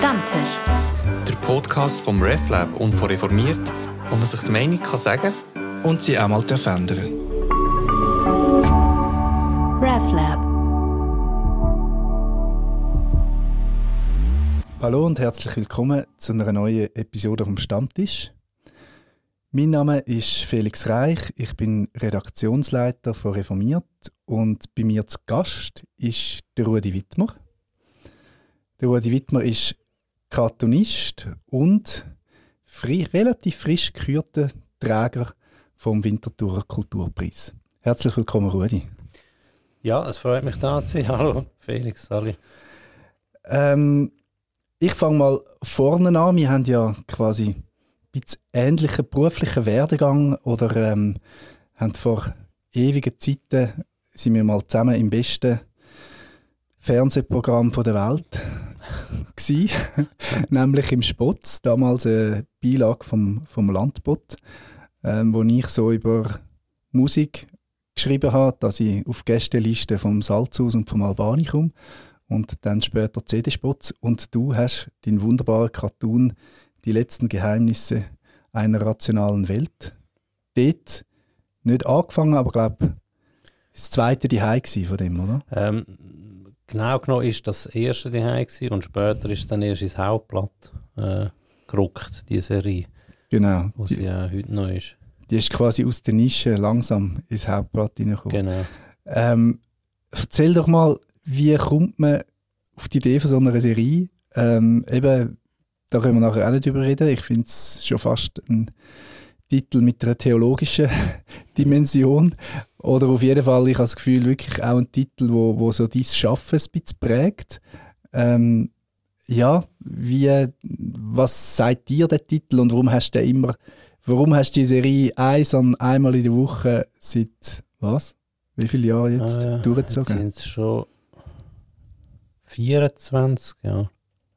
Stammtisch. Der Podcast vom RefLab und von Reformiert, wo man sich die Meinung kann sagen und sie auch mal ändern RefLab. Hallo und herzlich willkommen zu einer neuen Episode vom Stammtisch. Mein Name ist Felix Reich, ich bin Redaktionsleiter von Reformiert und bei mir zu Gast ist der Rudi Wittmer. Der Rudi Wittmer ist Cartoonist und fri relativ frisch gekürter Träger vom Winterthurer Kulturpreis. Herzlich willkommen, Rudi. Ja, es freut mich da zu sein. Hallo, Felix, Sali. Ähm, ich fange mal vorne an. Wir haben ja quasi ein bisschen ähnlichen beruflichen Werdegang oder ähm, haben vor ewigen Zeiten sind wir mal zusammen im besten Fernsehprogramm der Welt nämlich im Spotz, damals eine Beilage vom, vom Landbot, ähm, wo ich so über Musik geschrieben habe, dass ich auf Gästeliste vom Salzhaus und vom Albani komme und dann später CD-Spots und du hast den wunderbaren Cartoon Die letzten Geheimnisse einer rationalen Welt. Dort nicht angefangen, aber glaube das zweite die von dem, oder? Ähm, genau genommen ist das erste die und später ist dann erst ins Hauptblatt äh, gerückt, die Serie. Genau. Wo die, sie ja heute noch ist. Die ist quasi aus der Nische langsam ins Hauptblatt hineingekommen. Genau. Ähm, erzähl doch mal, wie kommt man auf die Idee von so einer Serie? Ähm, eben, da können wir nachher auch nicht drüber reden. Ich finde es schon fast ein Titel mit einer theologischen Dimension. Oder auf jeden Fall, ich habe das Gefühl, wirklich auch ein Titel, wo, wo so dein Schaffen ein bisschen prägt. Ähm, ja, wie, was sagt dir der Titel und warum hast du immer, warum hast du die Serie eins an einmal in der Woche seit, was? Wie viele Jahre jetzt äh, durchgezogen? Jetzt sind es schon 24, ja.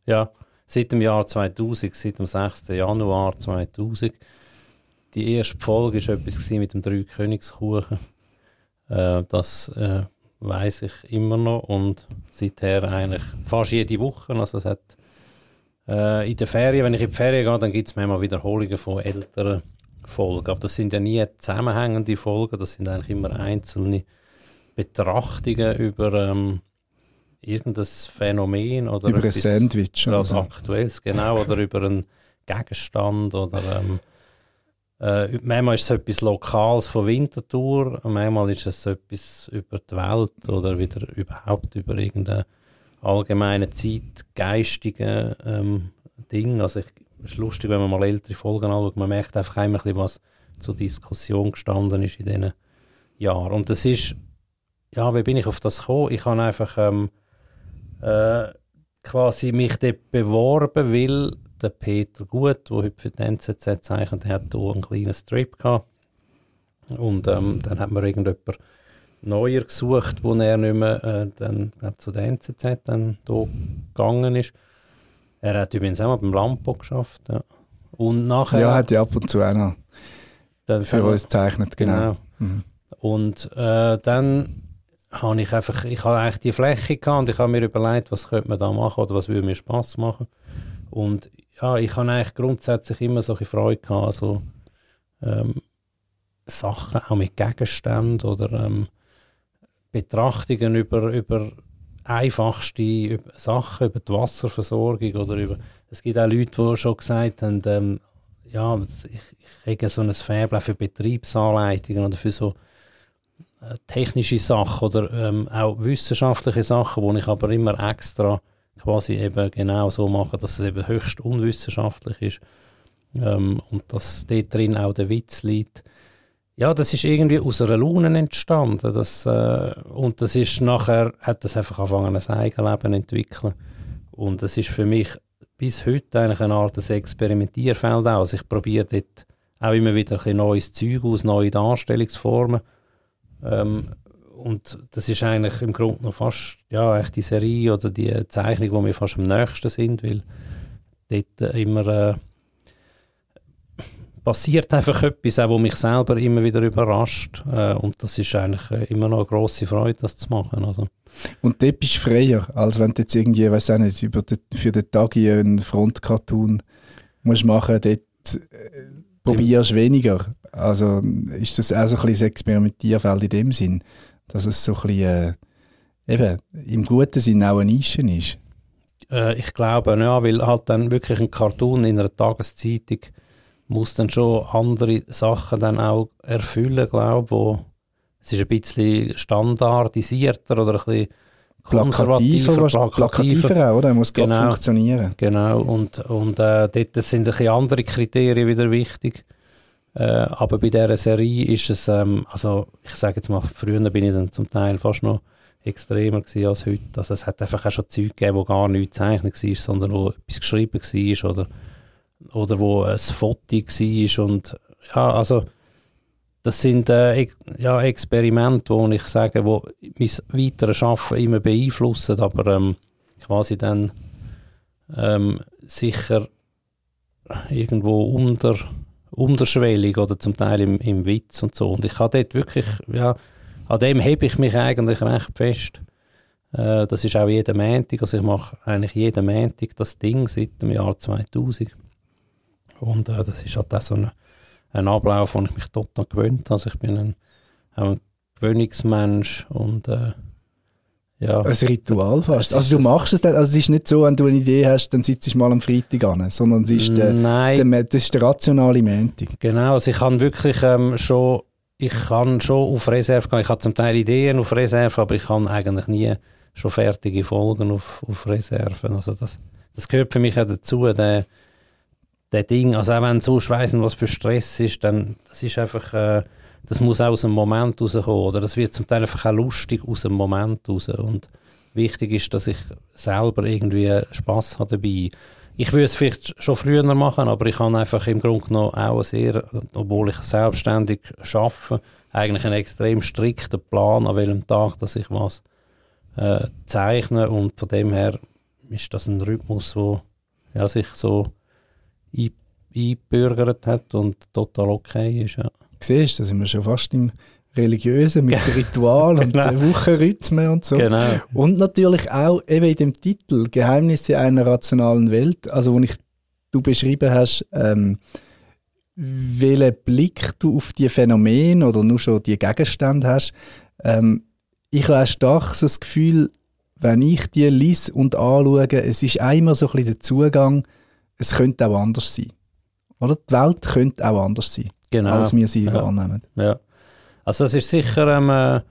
Ja, seit dem Jahr 2000, seit dem 6. Januar 2000. Die erste Folge war etwas mit dem drei Königskuchen. Äh, das äh, weiß ich immer noch und seither eigentlich fast jede Woche. Also es hat äh, in den Ferien, wenn ich in die Ferien gehe, dann gibt es manchmal Wiederholungen von älteren Folgen. Aber das sind ja nie zusammenhängende Folgen, das sind eigentlich immer einzelne Betrachtungen über ähm, irgendein Phänomen oder über ein Sandwich oder so. aktuelles, genau, oder über einen Gegenstand oder ähm, äh, manchmal ist es etwas Lokales von Winterthur, manchmal ist es etwas über die Welt oder wieder überhaupt über irgendeine allgemeine zeitgeistige ähm, Ding. Also ich, es ist lustig, wenn man mal ältere Folgen anschaut, man merkt einfach ein bisschen, was zur Diskussion gestanden ist in diesen Jahren. Und das ist, ja, wie bin ich auf das gekommen? Ich habe einfach ähm, äh, quasi mich dort beworben, weil der Peter Gut, der heute für die NZZ zeichnet, hat hier einen kleinen Strip gehabt. Und ähm, dann hat man irgendjemand neuer gesucht, wo er nicht mehr äh, dann, zu der NZZ dann hier gegangen ist. Er hat übrigens auch mal beim Lampo geschafft. Ja. Und nachher... Ja, hat ja ab und zu auch noch für uns gezeichnet, genau. genau. Mhm. Und äh, dann habe ich einfach, ich habe eigentlich die Fläche gehabt und ich habe mir überlegt, was könnte man da machen oder was würde mir Spaß machen. Und ja, ich habe eigentlich grundsätzlich immer solche Freude gehabt, also ähm, Sachen auch mit Gegenständen oder ähm, Betrachtungen über, über einfachste über Sachen, über die Wasserversorgung oder über, es gibt auch Leute, die schon gesagt haben, ähm, ja, ich, ich kriege so ein Faible für Betriebsanleitungen oder für so äh, technische Sachen oder ähm, auch wissenschaftliche Sachen, wo ich aber immer extra quasi eben genau so mache, dass es eben höchst unwissenschaftlich ist ähm, und dass dort drin auch der Witz liegt. Ja, das ist irgendwie aus einer Laune entstanden. Das, äh, und das ist nachher, hat das einfach angefangen, ein Eigenleben entwickeln. Und das ist für mich bis heute eigentlich eine Art des Experimentierfeld auch. Also ich probiere dort auch immer wieder ein neues Zeug aus, neue Darstellungsformen. Ähm, und das ist eigentlich im Grunde noch fast ja, echt die Serie oder die Zeichnung, wo wir fast am nächsten sind, weil dort immer äh, passiert einfach etwas, auch, wo mich selber immer wieder überrascht. Äh, und das ist eigentlich äh, immer noch eine grosse Freude, das zu machen. Also, Und dort bist du freier, als wenn du jetzt irgendwie, weiß auch nicht, über den, für den Tag einen Frontcartoon musst machen, dort äh, probierst weniger. Also ist das auch so ein bisschen das Experimentierfeld in dem Sinn, dass es so ein bisschen, äh, eben, im guten Sinn auch eine Nische ist. Äh, ich glaube, ja, weil halt dann wirklich ein Cartoon in einer Tageszeitung muss dann schon andere Sachen dann auch erfüllen, glaube wo es ist ein bisschen standardisierter oder ein bisschen konservativer, plakativer, plakativer auch, oder? Er muss Genau. funktionieren. Genau, und, und äh, dort sind ein bisschen andere Kriterien wieder wichtig. Äh, aber bei dieser Serie ist es, ähm, also ich sage jetzt mal, früher bin ich dann zum Teil fast noch extremer gewesen als heute. Also es hat einfach auch schon Zeug gegeben, wo gar nichts gezeichnet war, sondern wo etwas geschrieben war oder, oder wo ein Foto war und ja, also das sind äh, ja, Experimente, wo ich sage, wo mein weiteres Arbeiten immer beeinflussen, aber ähm, quasi dann ähm, sicher irgendwo unter, unterschwellig oder zum Teil im, im Witz und so. Und ich habe dort wirklich, ja, an dem hebe ich mich eigentlich recht fest. Äh, das ist auch jeden Montag, also ich mache eigentlich jeden Montag das Ding seit dem Jahr 2000. Und äh, das ist halt auch so ein, ein Ablauf, den ich mich total gewöhnt habe. Also ich bin ein, ein Gewöhnungsmensch und äh, ja. Ein Ritual fast. Also du machst es dann, also es ist nicht so, wenn du eine Idee hast, dann sitzt du mal am Freitag an, sondern es ist der, Nein, der, das ist der rationale Montag. Genau, also ich kann wirklich ähm, schon, ich kann schon auf Reserve gehen. Ich habe zum Teil Ideen auf Reserve, aber ich kann eigentlich nie schon fertige Folgen auf, auf Reserve. Also das, das gehört für mich auch dazu, der, der Ding, also auch wenn du sonst weiss, was für Stress ist, dann das ist einfach, äh, das muss auch aus dem Moment rauskommen, oder das wird zum Teil einfach auch lustig aus dem Moment raus und wichtig ist, dass ich selber irgendwie Spaß habe dabei. Ich würde es vielleicht schon früher machen, aber ich habe einfach im Grunde genommen auch sehr, obwohl ich selbstständig arbeite, eigentlich einen extrem strikten Plan, an welchem Tag dass ich was äh, zeichne und von dem her ist das ein Rhythmus, der ja, sich so ein- eingebürgert hat und total okay ist. Ja. Siehst da sind wir schon fast im Religiösen mit Ritual und Genau. Wochenrhythmen und so. Genau. Und natürlich auch eben in dem Titel Geheimnisse einer rationalen Welt, also wo ich, du beschrieben hast, ähm, welchen Blick du auf die Phänomene oder nur schon die Gegenstände hast. Ähm, ich habe auch stark so das Gefühl, wenn ich die lese und anschaue, es ist einmal so ein bisschen der Zugang, es könnte auch anders sein. Oder? Die Welt könnte auch anders sein, Genau. als wir sie Ja. wahrnehmen. Ja. Also es ist sicher, ähm, äh,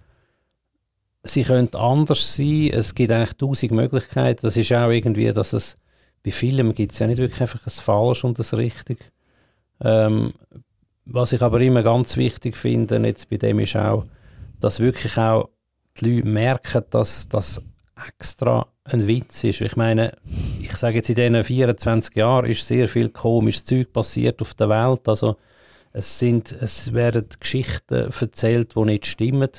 sie könnte anders sein. Es gibt eigentlich tausend Möglichkeiten. Das ist auch irgendwie, dass es bei Filmen gibt es ja nicht wirklich einfach ein Falsch und ein Richtig. Ähm, was ich aber immer ganz wichtig finde, jetzt bei dem ist auch, dass wirklich auch die Leute merken, dass das extra ein Witz ist. Ich meine, ich sage jetzt in diesen 24 Jahren ist sehr viel komisches Zeug passiert auf der Welt. Also es, sind, es werden Geschichten erzählt, die nicht stimmen.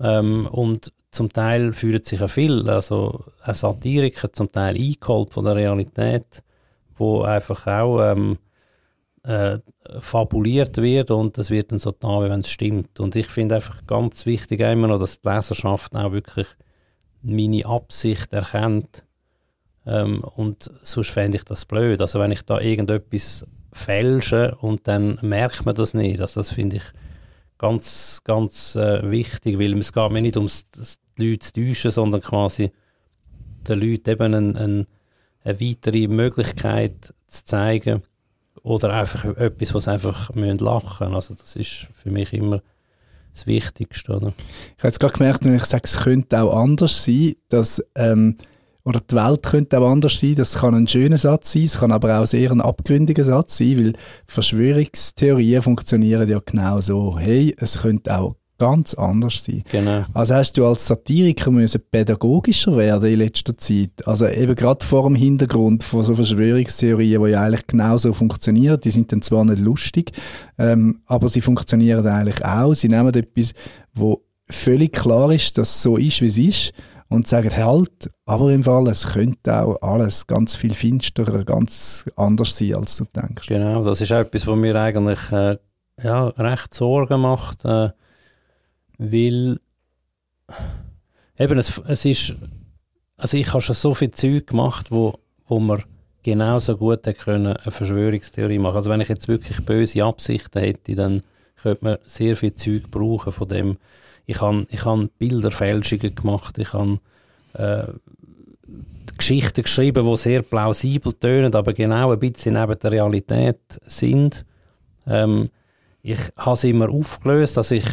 Ähm, und zum Teil fühlen sich ja viel, also ein Satiriker zum Teil eingeholt von der Realität, wo einfach auch ähm, äh, fabuliert wird und es wird dann so da, wie wenn es stimmt. Und ich finde einfach ganz wichtig immer noch, dass die Leserschaft auch wirklich meine Absicht erkennt. Ähm, und sonst fände ich das blöd. Also wenn ich da irgendetwas fälsche und dann merkt man das nicht. Also das finde ich ganz, ganz äh, wichtig, weil es geht mir nicht ums die Leute zu täuschen, sondern quasi den Leuten eben ein, ein, eine weitere Möglichkeit zu zeigen oder einfach etwas, was einfach müssen lachen Also das ist für mich immer das Wichtigste. Oder? Ich habe jetzt gerade gemerkt, wenn ich sage, es könnte auch anders sein, dass, ähm, oder die Welt könnte auch anders sein, das kann ein schöner Satz sein, es kann aber auch sehr ein abgründiger Satz sein, weil Verschwörungstheorien funktionieren ja genau so. Hey, es könnte auch ganz anders sein. Genau. Also hast du als Satiriker müssen pädagogischer werden in letzter Zeit. Also eben gerade vor dem Hintergrund von so Verschwörungstheorien, die ja eigentlich genauso funktionieren. Die sind dann zwar nicht lustig, ähm, aber sie funktionieren eigentlich auch. Sie nehmen etwas, wo völlig klar ist, dass es so ist, wie es ist und sagen halt, aber im Fall, es könnte auch alles ganz viel finsterer, ganz anders sein, als du denkst. Genau, das ist etwas, was mir eigentlich äh, ja, recht Sorgen macht, äh, weil eben, es, es ist, also ich habe schon so viel Zeug gemacht, wo, wo man genauso gut hätte können eine Verschwörungstheorie machen. Also wenn ich jetzt wirklich böse Absichten hätte, dann könnte man sehr viel Zeug brauchen von dem. Ich habe ich hab Bilderfälschungen gemacht, ich habe äh, Geschichten geschrieben, die sehr plausibel tönen, aber genau ein bisschen neben der Realität sind. Ähm, ich habe es immer aufgelöst, dass ich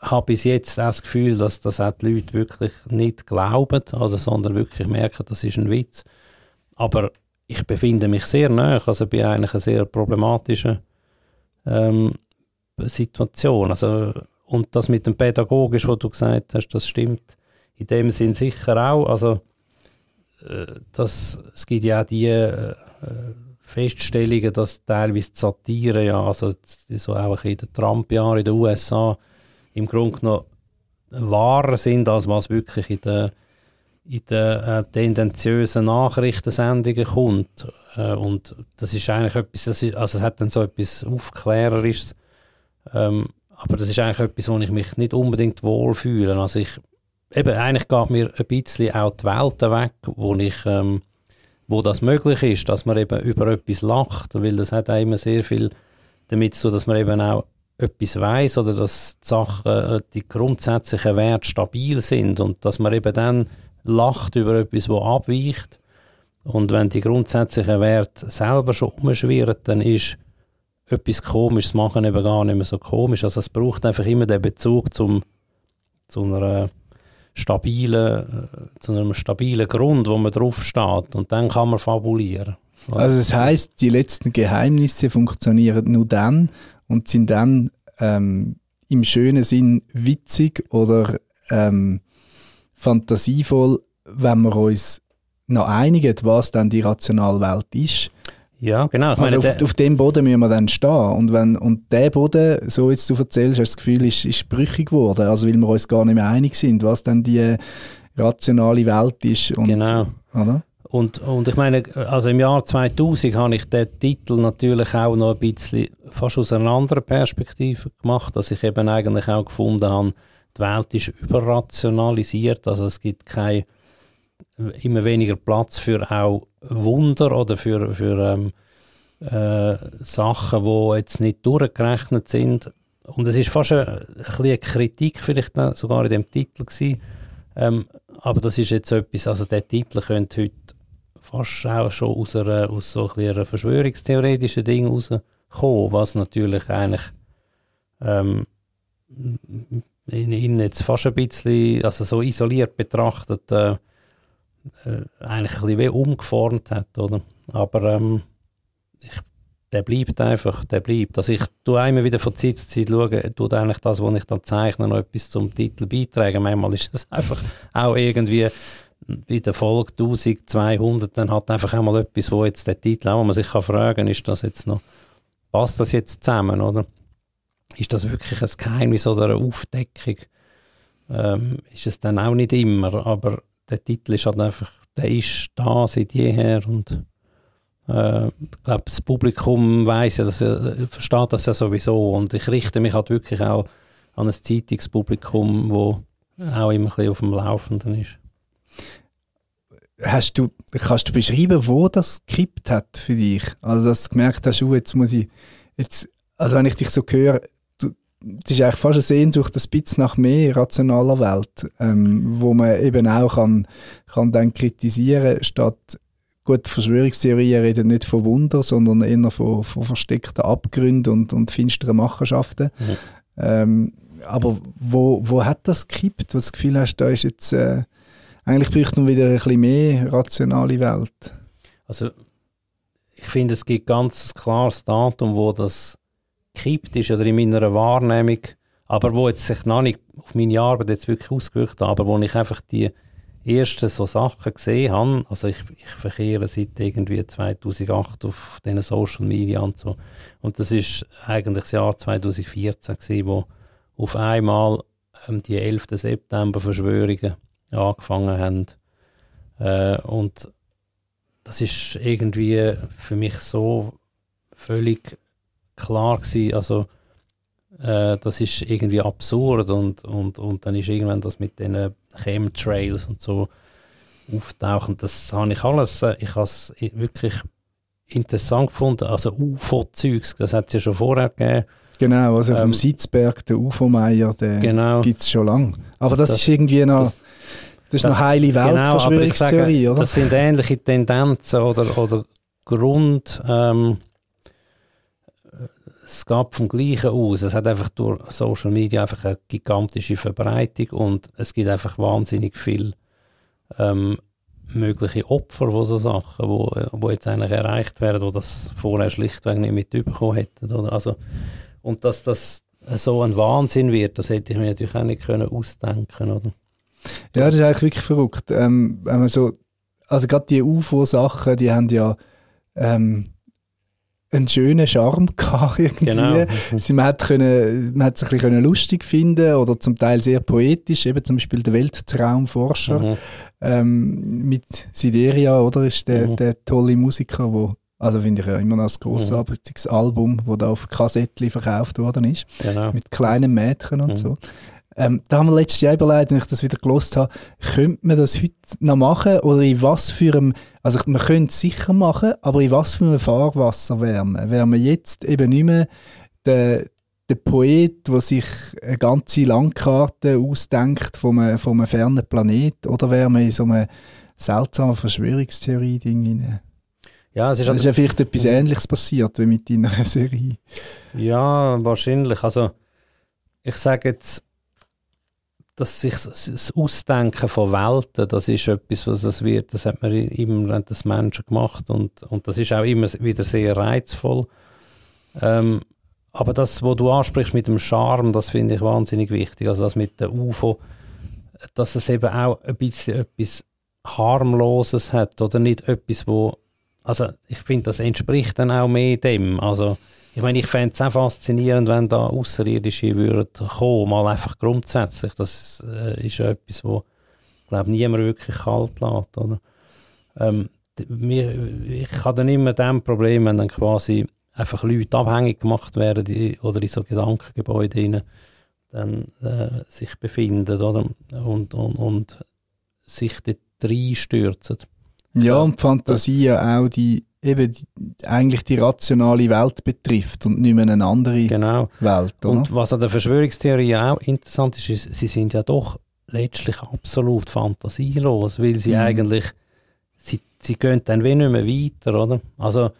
habe bis jetzt auch das Gefühl, dass das auch die Leute wirklich nicht glauben, also, sondern wirklich merken, das ist ein Witz. Aber ich befinde mich sehr nah, also bin eigentlich eine sehr problematische ähm, Situation. Also, und das mit dem Pädagogisch, was du gesagt hast, das stimmt in dem Sinn sicher auch. Also, äh, das, es gibt ja auch die äh, Feststellungen, dass teilweise die Satire, ja, also so auch in den Trump-Jahren in den USA, im Grunde genommen wahrer sind, als was wirklich in den, in den äh, tendenziösen Nachrichtensendungen kommt. Äh, und das ist eigentlich etwas, das ist, also es hat dann so etwas Aufklärerisches, ähm, aber das ist eigentlich etwas, wo ich mich nicht unbedingt wohlfühle. Also ich, eben, eigentlich geht mir ein bisschen auch die Welt weg, wo ich, ähm, wo das möglich ist, dass man eben über etwas lacht, weil das hat auch immer sehr viel damit zu dass man eben auch etwas weiß oder dass die Sachen, äh, die grundsätzlichen Werte stabil sind und dass man eben dann lacht über etwas, wo abweicht. Und wenn die grundsätzlichen Werte selber schon umschwirren, dann ist etwas Komisches machen eben gar nicht mehr so komisch. Also es braucht einfach immer den Bezug zum, zu einer stabilen, äh, zu einem stabilen Grund, wo man drauf steht und dann kann man fabulieren. Also das heißt, die letzten Geheimnisse funktionieren nur dann und sind dann ähm, im schönen Sinn witzig oder ähm, fantasievoll, wenn wir uns noch einigen, was dann die rationale Welt ist. Ja, genau. Ich also auf, auf, dem Boden müssen wir dann stehen. Und, wenn, und der Boden, so jetzt du erzählst, hast du das Gefühl, ist, ist brüchig geworden. Also weil wir uns gar nicht mehr einig sind, was dann die rationale Welt ist. Und, genau. Oder? Und, und ich meine, also im Jahr 2000 habe ich den Titel natürlich auch noch ein bisschen fast aus einer anderen Perspektive gemacht, dass ich eben eigentlich auch gefunden habe, die Welt ist überrationalisiert, also es gibt kein, immer weniger Platz für auch Wunder oder für, für ähm, äh, Sachen, die jetzt nicht durchgerechnet sind. Und es ist fast eine, ein eine Kritik vielleicht sogar in dem Titel gewesen. Ähm, aber das ist jetzt etwas, also der Titel könnte heute fast auch schon aus, einer, aus so einer verschwörungstheoretischen Ding rauskommen, was natürlich eigentlich ähm, ihn jetzt fast ein bisschen, also so isoliert betrachtet, äh, äh, eigentlich ein bisschen umgeformt hat, oder? Aber ähm, ich, der bleibt einfach, der bleibt. Also ich tue immer wieder von Zeit zu Zeit schauen, tue eigentlich das, was ich dann zeichne, noch etwas zum Titel beitragen. Manchmal ist es einfach auch irgendwie bei der Folge 1200 dann hat einfach einmal etwas, wo jetzt der Titel auch, wo man sich kann fragen, ist das jetzt noch, passt das jetzt zusammen, oder? Ist das wirklich ein Geheimnis oder eine Aufdeckung? Ähm, ist es dann auch nicht immer, aber der Titel ist halt einfach, der ist da seit jeher und äh, ich glaube, das Publikum weiß ja, dass er, versteht das ja sowieso und ich richte mich halt wirklich auch an ein Zeitungspublikum, wo auch immer ein bisschen auf dem Laufenden ist. Hast du, kannst du beschreiben, wo das gekippt hat für dich? Also, dass du gemerkt hast, oh, jetzt muss ich, jetzt, also wenn ich dich so höre, es ist eigentlich fast eine Sehnsucht ein bisschen nach mehr rationaler Welt, ähm, wo man eben auch kann, kann dann kritisieren, statt gut, Verschwörungstheorien reden nicht von Wunder, sondern eher von, von versteckten Abgründen und, und finsteren Machenschaften. Mhm. Ähm, aber wo, wo hat das gekippt, du das Gefühl hast, da ist jetzt, äh, eigentlich bräuchte man wieder ein bisschen mehr rationale Welt? Also, ich finde, es gibt ganz ein klares Datum, wo das gekippt ist oder in meiner Wahrnehmung, aber wo jetzt sich noch nicht auf meine Arbeit jetzt wirklich ausgewirkt hat, aber wo ich einfach die ersten so Sachen gesehen habe, also ich, ich verkehre seit irgendwie 2008 auf diesen Social Media und so und das ist eigentlich das Jahr 2014 gewesen, wo auf einmal ähm, die 11. September Verschwörungen angefangen haben äh, und das ist irgendwie für mich so völlig klar gewesen, also äh, das ist irgendwie absurd und, und, und dann ist irgendwann das mit den Chemtrails und so auftauchen. Das habe ich alles, äh, ich habe es wirklich interessant gefunden. Also UFO-Zeugs, das hat es ja schon vorher gegeben. Genau, also vom Ähm, Sitzberg, der UFO-Meier, den Genau. gibt es schon lange. Aber das, Das- ist irgendwie noch, das, das- ist noch heile Genau, Weltverschwörungstheorie, sage, oder? Das sind ähnliche Tendenzen oder, oder Grund. Ähm, es gab vom Gleichen aus. Es hat einfach durch Social Media einfach eine gigantische Verbreitung und es gibt einfach wahnsinnig viel ähm, mögliche Opfer von so Sachen, wo, wo jetzt eigentlich erreicht werden, wo das vorher schlichtweg nicht mitbekommen hätten. Oder? Also, und dass das so ein Wahnsinn wird, das hätte ich mir natürlich auch nicht können ausdenken oder? Ja, das ist eigentlich wirklich verrückt. Ähm, wenn man so, also gerade die UFO-Sachen, die haben ja ähm, einen schönen Charme gehabt irgendwie. Genau. Sie, man, hat können, man hat sich ein bisschen lustig finden oder zum Teil sehr poetisch, eben zum Beispiel der Weltraumforscher Mhm. ähm, mit Sideria, oder? Ist der, Mhm. der tolle Musiker, wo, also finde ich ja immer noch ein grossartiges Album, wo da auf Kassettchen verkauft worden ist Genau. mit kleinen Mädchen und Mhm. so. Ähm, da haben wir letztes Jahr überlegt, wenn ich das wieder gelost habe, könnte man das heute noch machen oder in was für einem, also man könnte es sicher machen, aber in was für einem Fahrwasser wären wir? Wären wir jetzt eben nicht mehr der, der Poet, der sich eine ganze Landkarte ausdenkt von einem, von einem fernen Planet oder wären wir in so einem seltsamen Verschwörungstheorie-Ding rein? Ja, es ist Es ist ja vielleicht etwas Ähnliches passiert wie mit deiner Serie. Ja, wahrscheinlich. Also, ich sage jetzt, dass sich das das Ausdenken von Welten, das ist etwas, was das wird, das hat man immer des Menschen gemacht und, und das ist auch immer wieder sehr reizvoll. Ähm, aber das, was du ansprichst mit dem Charme, das finde ich wahnsinnig wichtig. Also das mit der UFO, dass es eben auch ein bisschen etwas harmloses hat oder nicht etwas, wo also ich finde, das entspricht dann auch mehr dem. Also ich meine, ich fände es auch faszinierend, wenn da Außerirdische würden kommen, mal einfach grundsätzlich. Das äh, ist ja etwas, wo glaube niemand wirklich kalt lässt, oder? Ähm, ich habe dann immer das Problem, wenn dann quasi einfach Leute abhängig gemacht werden die, oder in so Gedankengebäude rein, dann äh, sich befinden, oder? Und, und, und sich dort reinstürzen. Ja, und Fantasie ja auch die, eben eigentlich die rationale Welt betrifft und nicht mehr eine andere Genau. Welt, oder? Und was an der Verschwörungstheorie auch interessant ist, ist, sie sind ja doch letztlich absolut fantasielos, weil sie Mhm. eigentlich, sie, sie gehen dann wie nicht mehr weiter, oder? Also,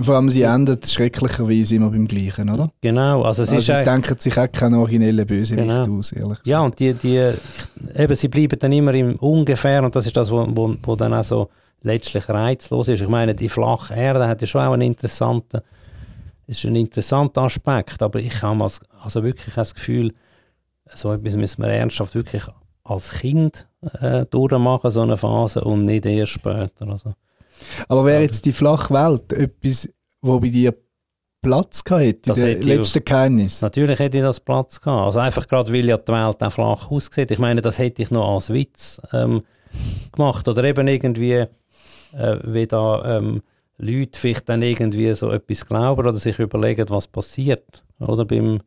Vor allem, sie endet schrecklicherweise immer beim Gleichen, oder? genau, also es Also ist sie denken sich auch keinen originellen Bösewicht Genau. aus, ehrlich gesagt. Ja, und die, die, eben, sie bleiben dann immer im Ungefähr und das ist das, wo, wo, wo dann auch so letztlich reizlos ist. Ich meine, die flache Erde hat ja schon auch einen interessanten, ist ein interessanter Aspekt, aber ich habe als, also wirklich das Gefühl, so etwas müssen wir ernsthaft wirklich als Kind äh, durchmachen, so eine Phase, und nicht erst später. Also. Aber wäre jetzt die flache Welt etwas, wo bei dir Platz gehabt in ich- letzten Geheimnis? Natürlich hätte ich das Platz gehabt. Also einfach gerade, weil ja die Welt auch flach aussieht. Ich meine, das hätte ich noch als Witz ähm, gemacht. Oder eben irgendwie, äh, wie da ähm, Leute vielleicht dann irgendwie so etwas glauben oder sich überlegen, was passiert. Oder beim,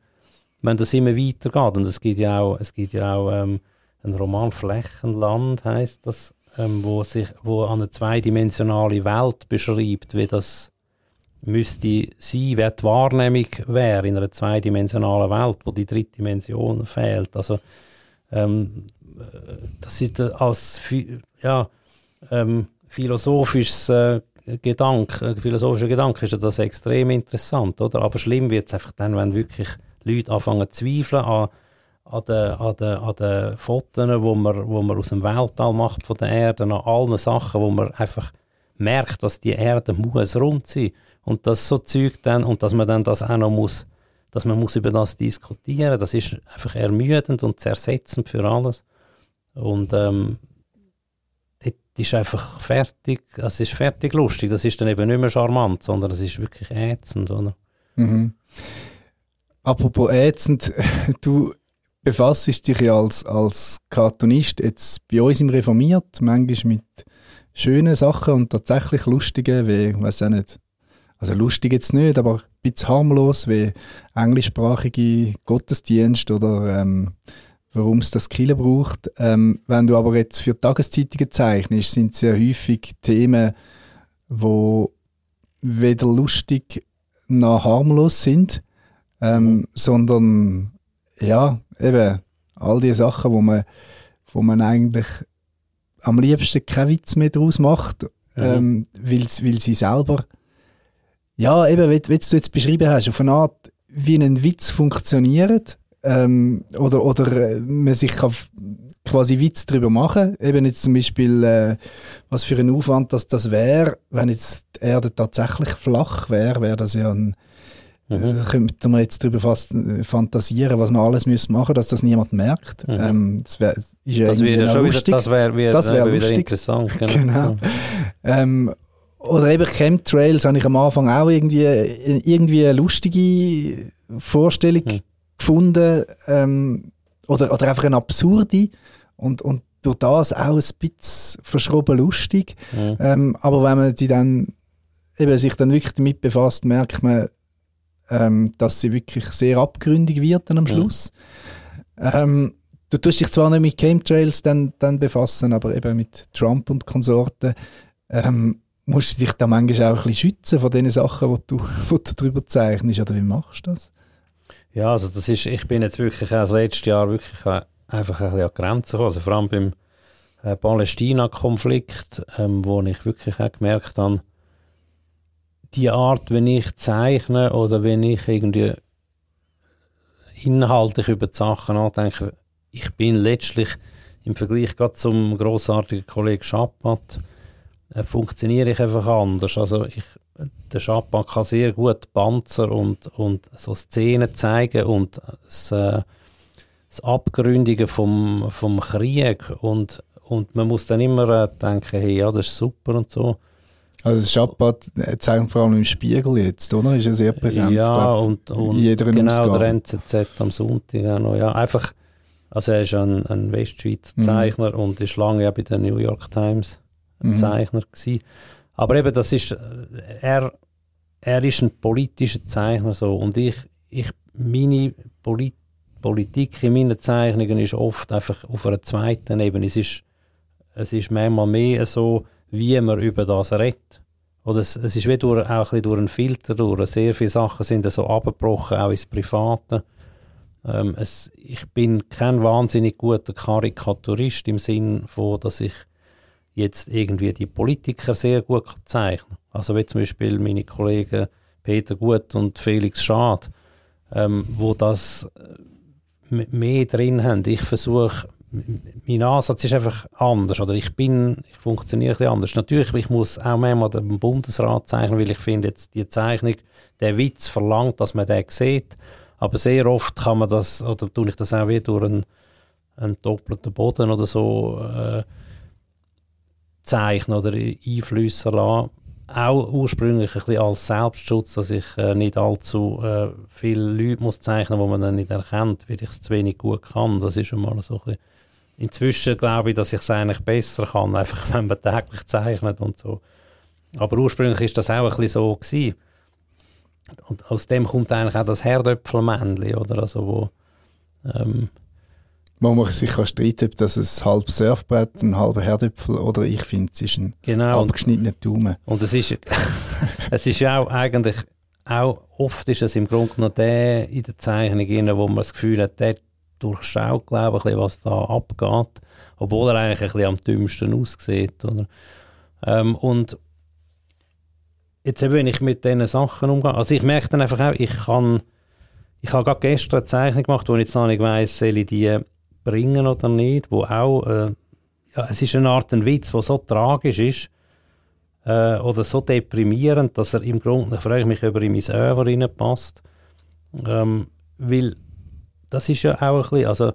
wenn das immer weitergeht. Und es gibt ja auch, es gibt ja auch ähm, einen Roman Flächenland, heißt das, ähm, wo sich, wo eine zweidimensionale Welt beschreibt, wie das müsste sein, wer die Wahrnehmung wäre in einer zweidimensionalen Welt, wo die dritte Dimension fehlt. Also ähm, äh, das ist als ja, ähm, philosophisches äh, Gedanke, äh, philosophischer Gedanke ist ja das extrem interessant, oder? Aber schlimm wird es einfach dann, wenn wirklich Leute anfangen zu zweifeln an, an den, an den, an den Fotos, wo man, wo man aus dem Weltall macht von der Erde, an allen Sachen, wo man einfach merkt, dass die Erde muss rund sein und das so Zeug dann und dass man dann das auch noch muss, dass man muss über das diskutieren, das ist einfach ermüdend und zersetzend für alles und ähm, das ist einfach fertig, es ist fertig lustig, das ist dann eben nicht mehr charmant, sondern es ist wirklich ätzend, oder? Mhm. Apropos ätzend, du befasst dich ja als, als Cartoonist jetzt bei uns im Reformiert, manchmal mit schönen Sachen und tatsächlich lustigen, wie, ich weiß auch nicht, also lustig jetzt nicht, aber bisschen harmlos, wie englischsprachige Gottesdienst oder ähm, warum es das Kille braucht. Ähm, wenn du aber jetzt für Tageszeitungen zeichnest, sind es ja häufig Themen, wo weder lustig noch harmlos sind, ähm, mhm. sondern ja, eben all die Sachen, wo man, wo man eigentlich am liebsten keinen Witz mehr daraus macht, mhm. ähm, weil, weil sie selber, ja, eben, wie, wie du jetzt beschrieben hast, auf eine Art, wie ein Witz funktioniert, ähm, oder, oder äh, man sich kann quasi Witz darüber machen. Eben jetzt zum Beispiel, äh, was für ein Aufwand das, das wäre, wenn jetzt die Erde tatsächlich flach wäre, wäre das ja ein, Mhm. Da könnte man jetzt darüber fast äh, fantasieren, was man alles müssen machen dass das niemand merkt. Mhm. Ähm, das wäre ja das wäre schon lustig. Wieder, das wäre das wär wieder interessant. Genau. genau. Ähm, oder eben Chemtrails habe ich am Anfang auch irgendwie, irgendwie eine lustige Vorstellung mhm. Gefunden. Ähm, oder, oder einfach eine absurde. Und, und durch das auch ein bisschen verschroben lustig. Mhm. Ähm, aber wenn man die dann eben sich dann wirklich damit befasst, merkt man, ähm, dass sie wirklich sehr abgründig wird dann am Schluss. Ähm, du tust dich zwar nicht mit Chemtrails dann, dann befassen, aber eben mit Trump und Konsorten ähm, musst du dich da manchmal auch ein bisschen schützen von den Sachen, die du, wo du darüber zeichnest, oder wie machst du das? Ja, also das ist, ich bin jetzt wirklich auch das letzte Jahr wirklich einfach ein bisschen an Grenzen gekommen, also vor allem beim äh, Palästina-Konflikt, ähm, wo ich wirklich auch gemerkt habe, die Art, wenn ich zeichne oder wenn ich irgendwie inhaltlich über die Sachen nachdenke, ich bin letztlich im Vergleich gerade zum großartigen Kollegen Schappat, äh, funktioniere ich einfach anders. Also ich, der Schappat kann sehr gut Panzer und, und so Szenen zeigen und das, äh, das Abgründigen vom, vom Krieg und, und man muss dann immer äh, denken, hey, ja, das ist super und so. Also das Schabbat zeigt vor allem im Spiegel jetzt, oder? Ist ja sehr präsent. Ja, und, und genau, Ausgabe. der NZZ am Sonntag auch noch. Ja, einfach, also er ist ein, ein Westschweizer mhm. Zeichner mhm. und ist lange ja bei der New York Times ein mhm. Zeichner gewesen. Aber eben, das ist, er, er ist ein politischer Zeichner so und ich, ich meine Polit Politik in meinen Zeichnungen ist oft einfach auf einer zweiten Ebene. Es ist, es ist manchmal mehr so, wie man über das redet. Oder es, es ist wie durch, auch ein durch einen Filter durch. Sehr viele Sachen sind so abgebrochen, auch ins Private. Ähm, es, ich bin kein wahnsinnig guter Karikaturist im Sinn von, dass ich jetzt irgendwie die Politiker sehr gut zeichnen. Also wie zum Beispiel meine Kollegen Peter Gut und Felix Schad, ähm, wo das äh, mehr drin haben. Ich versuche mein Ansatz ist einfach anders. Oder ich bin, ich funktioniere ein anders. Natürlich, ich muss auch manchmal den Bundesrat zeichnen, weil ich finde, jetzt die Zeichnung, der Witz verlangt, dass man den sieht. Aber sehr oft kann man das, oder tue ich das auch wie durch einen, einen doppelten Boden oder so äh, zeichnen oder Einflüsse lassen. Auch ursprünglich ein bisschen als Selbstschutz, dass ich äh, nicht allzu äh, viele Leute muss zeichnen muss, die man dann nicht erkennt, weil ich es zu wenig gut kann. Das ist schon mal so ein bisschen Inzwischen glaube ich, dass ich es eigentlich besser kann, einfach wenn man täglich zeichnet und so. Aber ursprünglich ist das auch ein bisschen so gewesen. Und aus dem kommt eigentlich auch das Herdöpfelmännchen, oder? Also wo, ähm, man sich kann streiten ob das ein halbes Surfbrett, ein halber Herdöpfel oder ich finde, es ist ein genau, abgeschnittener Daumen. Und es ist, es ist auch eigentlich, auch oft ist es im Grunde noch der in der Zeichnung, wo man das Gefühl hat, der durchschaut, glaube ich, was da abgeht. Obwohl er eigentlich ein bisschen am dümmsten aussieht. Oder? Ähm, und jetzt eben, wenn ich mit diesen Sachen umgehe, also ich merke dann einfach auch, ich kann, ich habe gerade gestern eine Zeichnung gemacht, wo ich jetzt noch nicht weiss, soll ich die bringen oder nicht, wo auch, äh, ja, es ist eine Art ein Witz, der so tragisch ist, äh, oder so deprimierend, dass er im Grunde, da frage ich mich, ob er in mein Över reinpasst, ähm, weil das ist ja auch ein bisschen, also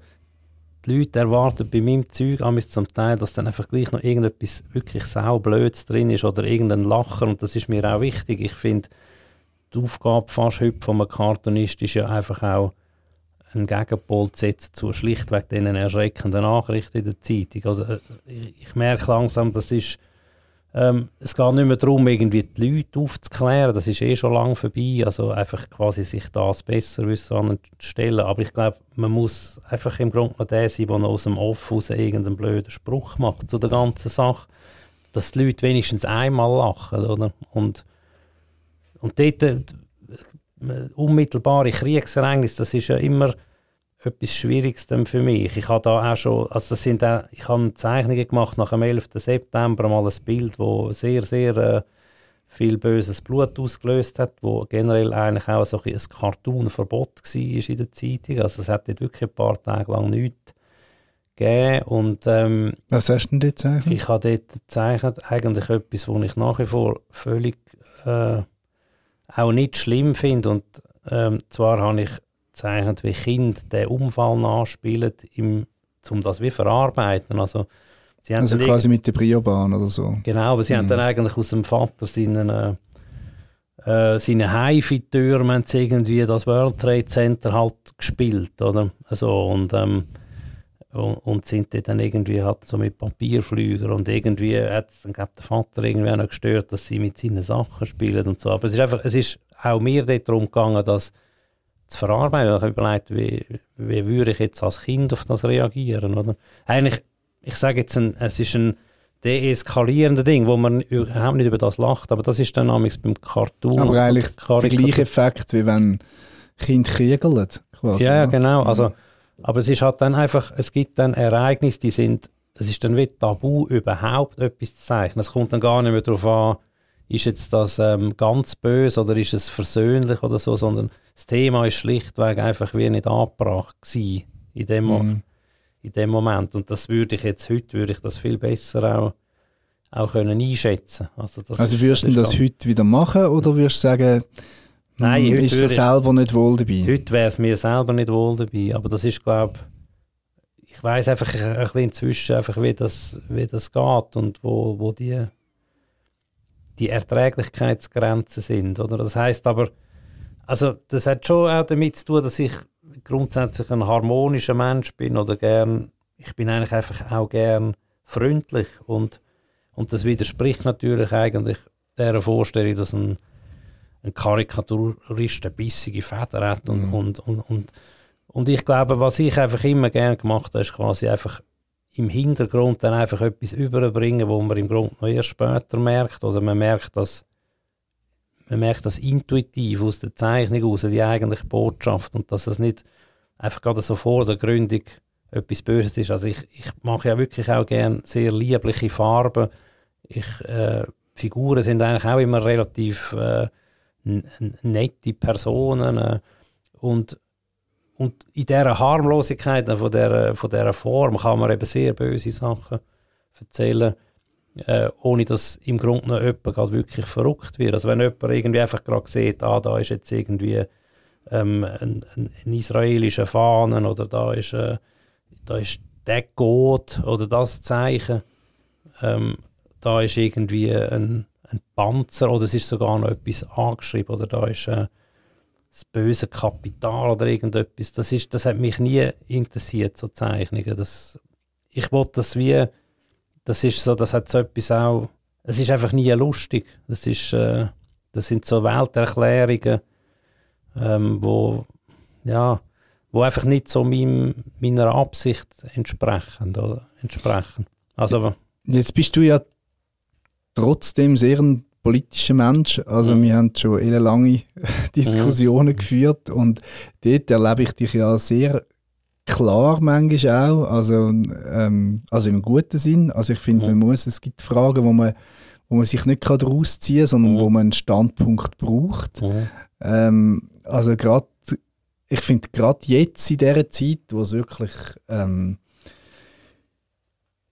die Leute erwarten bei meinem Zeug zum Teil, dass dann einfach gleich noch irgendetwas wirklich saublöds drin ist oder irgendein Lacher und das ist mir auch wichtig. Ich finde, die Aufgabe fast heute von einem Cartoonist ist ja einfach auch einen Gegenpol zu setzen zu schlichtweg diesen erschreckenden Nachrichten in der Zeitung. Also äh, ich merke langsam, das ist ähm, es geht nicht mehr darum, irgendwie die Leute aufzuklären, das ist eh schon lange vorbei, also einfach quasi sich das besser wissen anstellen, aber ich glaube, man muss einfach im Grunde noch der sein, der aus dem Off raus irgendeinen blöden Spruch macht zu der ganzen Sache, dass die Leute wenigstens einmal lachen, oder? Und, und dort, äh, unmittelbare Kriegsereignisse, das ist ja immer etwas Schwieriges für mich. Ich habe da auch schon, also das sind auch, ich habe Zeichnungen gemacht nach dem 11. September, mal ein Bild, wo sehr, sehr äh, viel böses Blut ausgelöst hat, wo generell eigentlich auch so ein, ein Cartoon-Verbot war in der Zeitung. Also es hat dort wirklich ein paar Tage lang nichts gegeben. Und, ähm, Was hast du denn dort gezeichnet? Ich habe dort gezeichnet eigentlich etwas, was ich nach wie vor völlig äh, auch nicht schlimm finde. Und ähm, zwar habe ich gezeichnet, wie Kinder den Unfall nachspielen, im, um das wie verarbeiten. Also, sie haben Also quasi mit der Briobahn oder so. Genau, aber sie haben dann eigentlich aus dem Vater seinen, äh, äh, seine Haifi-Türme haben sie irgendwie das World Trade Center halt gespielt, oder? Also, und, ähm, und, und sind dann irgendwie halt so mit Papierflüger und irgendwie hat dann glaub, der Vater irgendwie auch noch gestört, dass sie mit seinen Sachen spielen und so. Aber es ist einfach, es ist auch mir dort darum gegangen, das zu verarbeiten. Ich habe überlegt, wie, wie würde ich jetzt als Kind auf das reagieren, oder? Eigentlich, ich sage jetzt, ein, es ist ein deeskalierender Ding, wo man überhaupt nicht über das lacht, aber das ist dann nämlich beim Cartoon. Aber eigentlich der gleiche Effekt, wie wenn Kind kriegeln. Quasi, Ja, ja. genau. Also, aber es ist halt dann einfach, es gibt dann Ereignisse, die sind, das ist dann wie tabu, überhaupt etwas zu zeichnen. Es kommt dann gar nicht mehr darauf an, ist jetzt das ähm, ganz böse oder ist es versöhnlich oder so, sondern das Thema ist schlichtweg einfach wie nicht angebracht gewesen in dem, Mhm. in dem Moment. Und das würde ich jetzt heute, würde ich das viel besser auch, auch können einschätzen. Also, das Also ist- würdest du das dann- heute wieder machen oder würdest du sagen, Nein, heute ist ich- selber nicht wohl dabei? Heute wäre es mir selber nicht wohl dabei, aber das ist, glaube ich, weiß einfach ein bisschen inzwischen, einfach, wie, das, wie das geht und wo, wo die, die Erträglichkeitsgrenzen sind. Oder? Das heißt aber, also das hat schon auch damit zu tun, dass ich grundsätzlich ein harmonischer Mensch bin oder gern, ich bin eigentlich einfach auch gern freundlich und, und das widerspricht natürlich eigentlich der Vorstellung, dass ein ein Karikaturist eine bissige Feder hat und, Mhm. und, und, und, und ich glaube, was ich einfach immer gerne gemacht habe, ist quasi einfach im Hintergrund dann einfach etwas überbringen, wo man im Grunde noch erst später merkt oder man merkt das man merkt das intuitiv aus der Zeichnung aus, die eigentliche Botschaft und dass es nicht einfach gerade so vor der Gründung etwas Böses ist. Also ich, ich mache ja wirklich auch gerne sehr liebliche Farben. Ich, äh, Figuren sind eigentlich auch immer relativ äh, nette Personen äh, und, und in dieser Harmlosigkeit äh, von dieser, von dieser Form kann man eben sehr böse Sachen erzählen, äh, ohne dass im Grunde noch jemand wirklich verrückt wird. Also wenn jemand irgendwie einfach gerade sieht, ah, da ist jetzt irgendwie ähm, ein, ein, ein israelischer Fahnen oder da ist, äh, da ist der Gott oder das Zeichen, ähm, da ist irgendwie ein, ein Panzer oder es ist sogar noch etwas angeschrieben oder da ist äh, das böse Kapital oder irgendetwas. Das, ist, das hat mich nie interessiert, so Zeichnungen. Das, ich wollte das wie, das ist so, das hat so etwas auch, es ist einfach nie lustig. Das, ist, äh, das sind so Welterklärungen, ähm, wo, ja, wo einfach nicht so meinem, meiner Absicht entsprechen. Oder, entsprechen. Also, Jetzt bist du ja trotzdem sehr ein politischer Mensch. Also Mhm. wir haben schon eine lange Diskussionen geführt und dort erlebe ich dich ja sehr klar manchmal auch, also, ähm, also im guten Sinn. Also ich finde, Mhm. man muss, es gibt Fragen, wo man, wo man sich nicht daraus ziehen kann, sondern Mhm. wo man einen Standpunkt braucht. mhm. Ähm, also gerade, ich finde gerade jetzt in dieser Zeit, wo es wirklich ähm,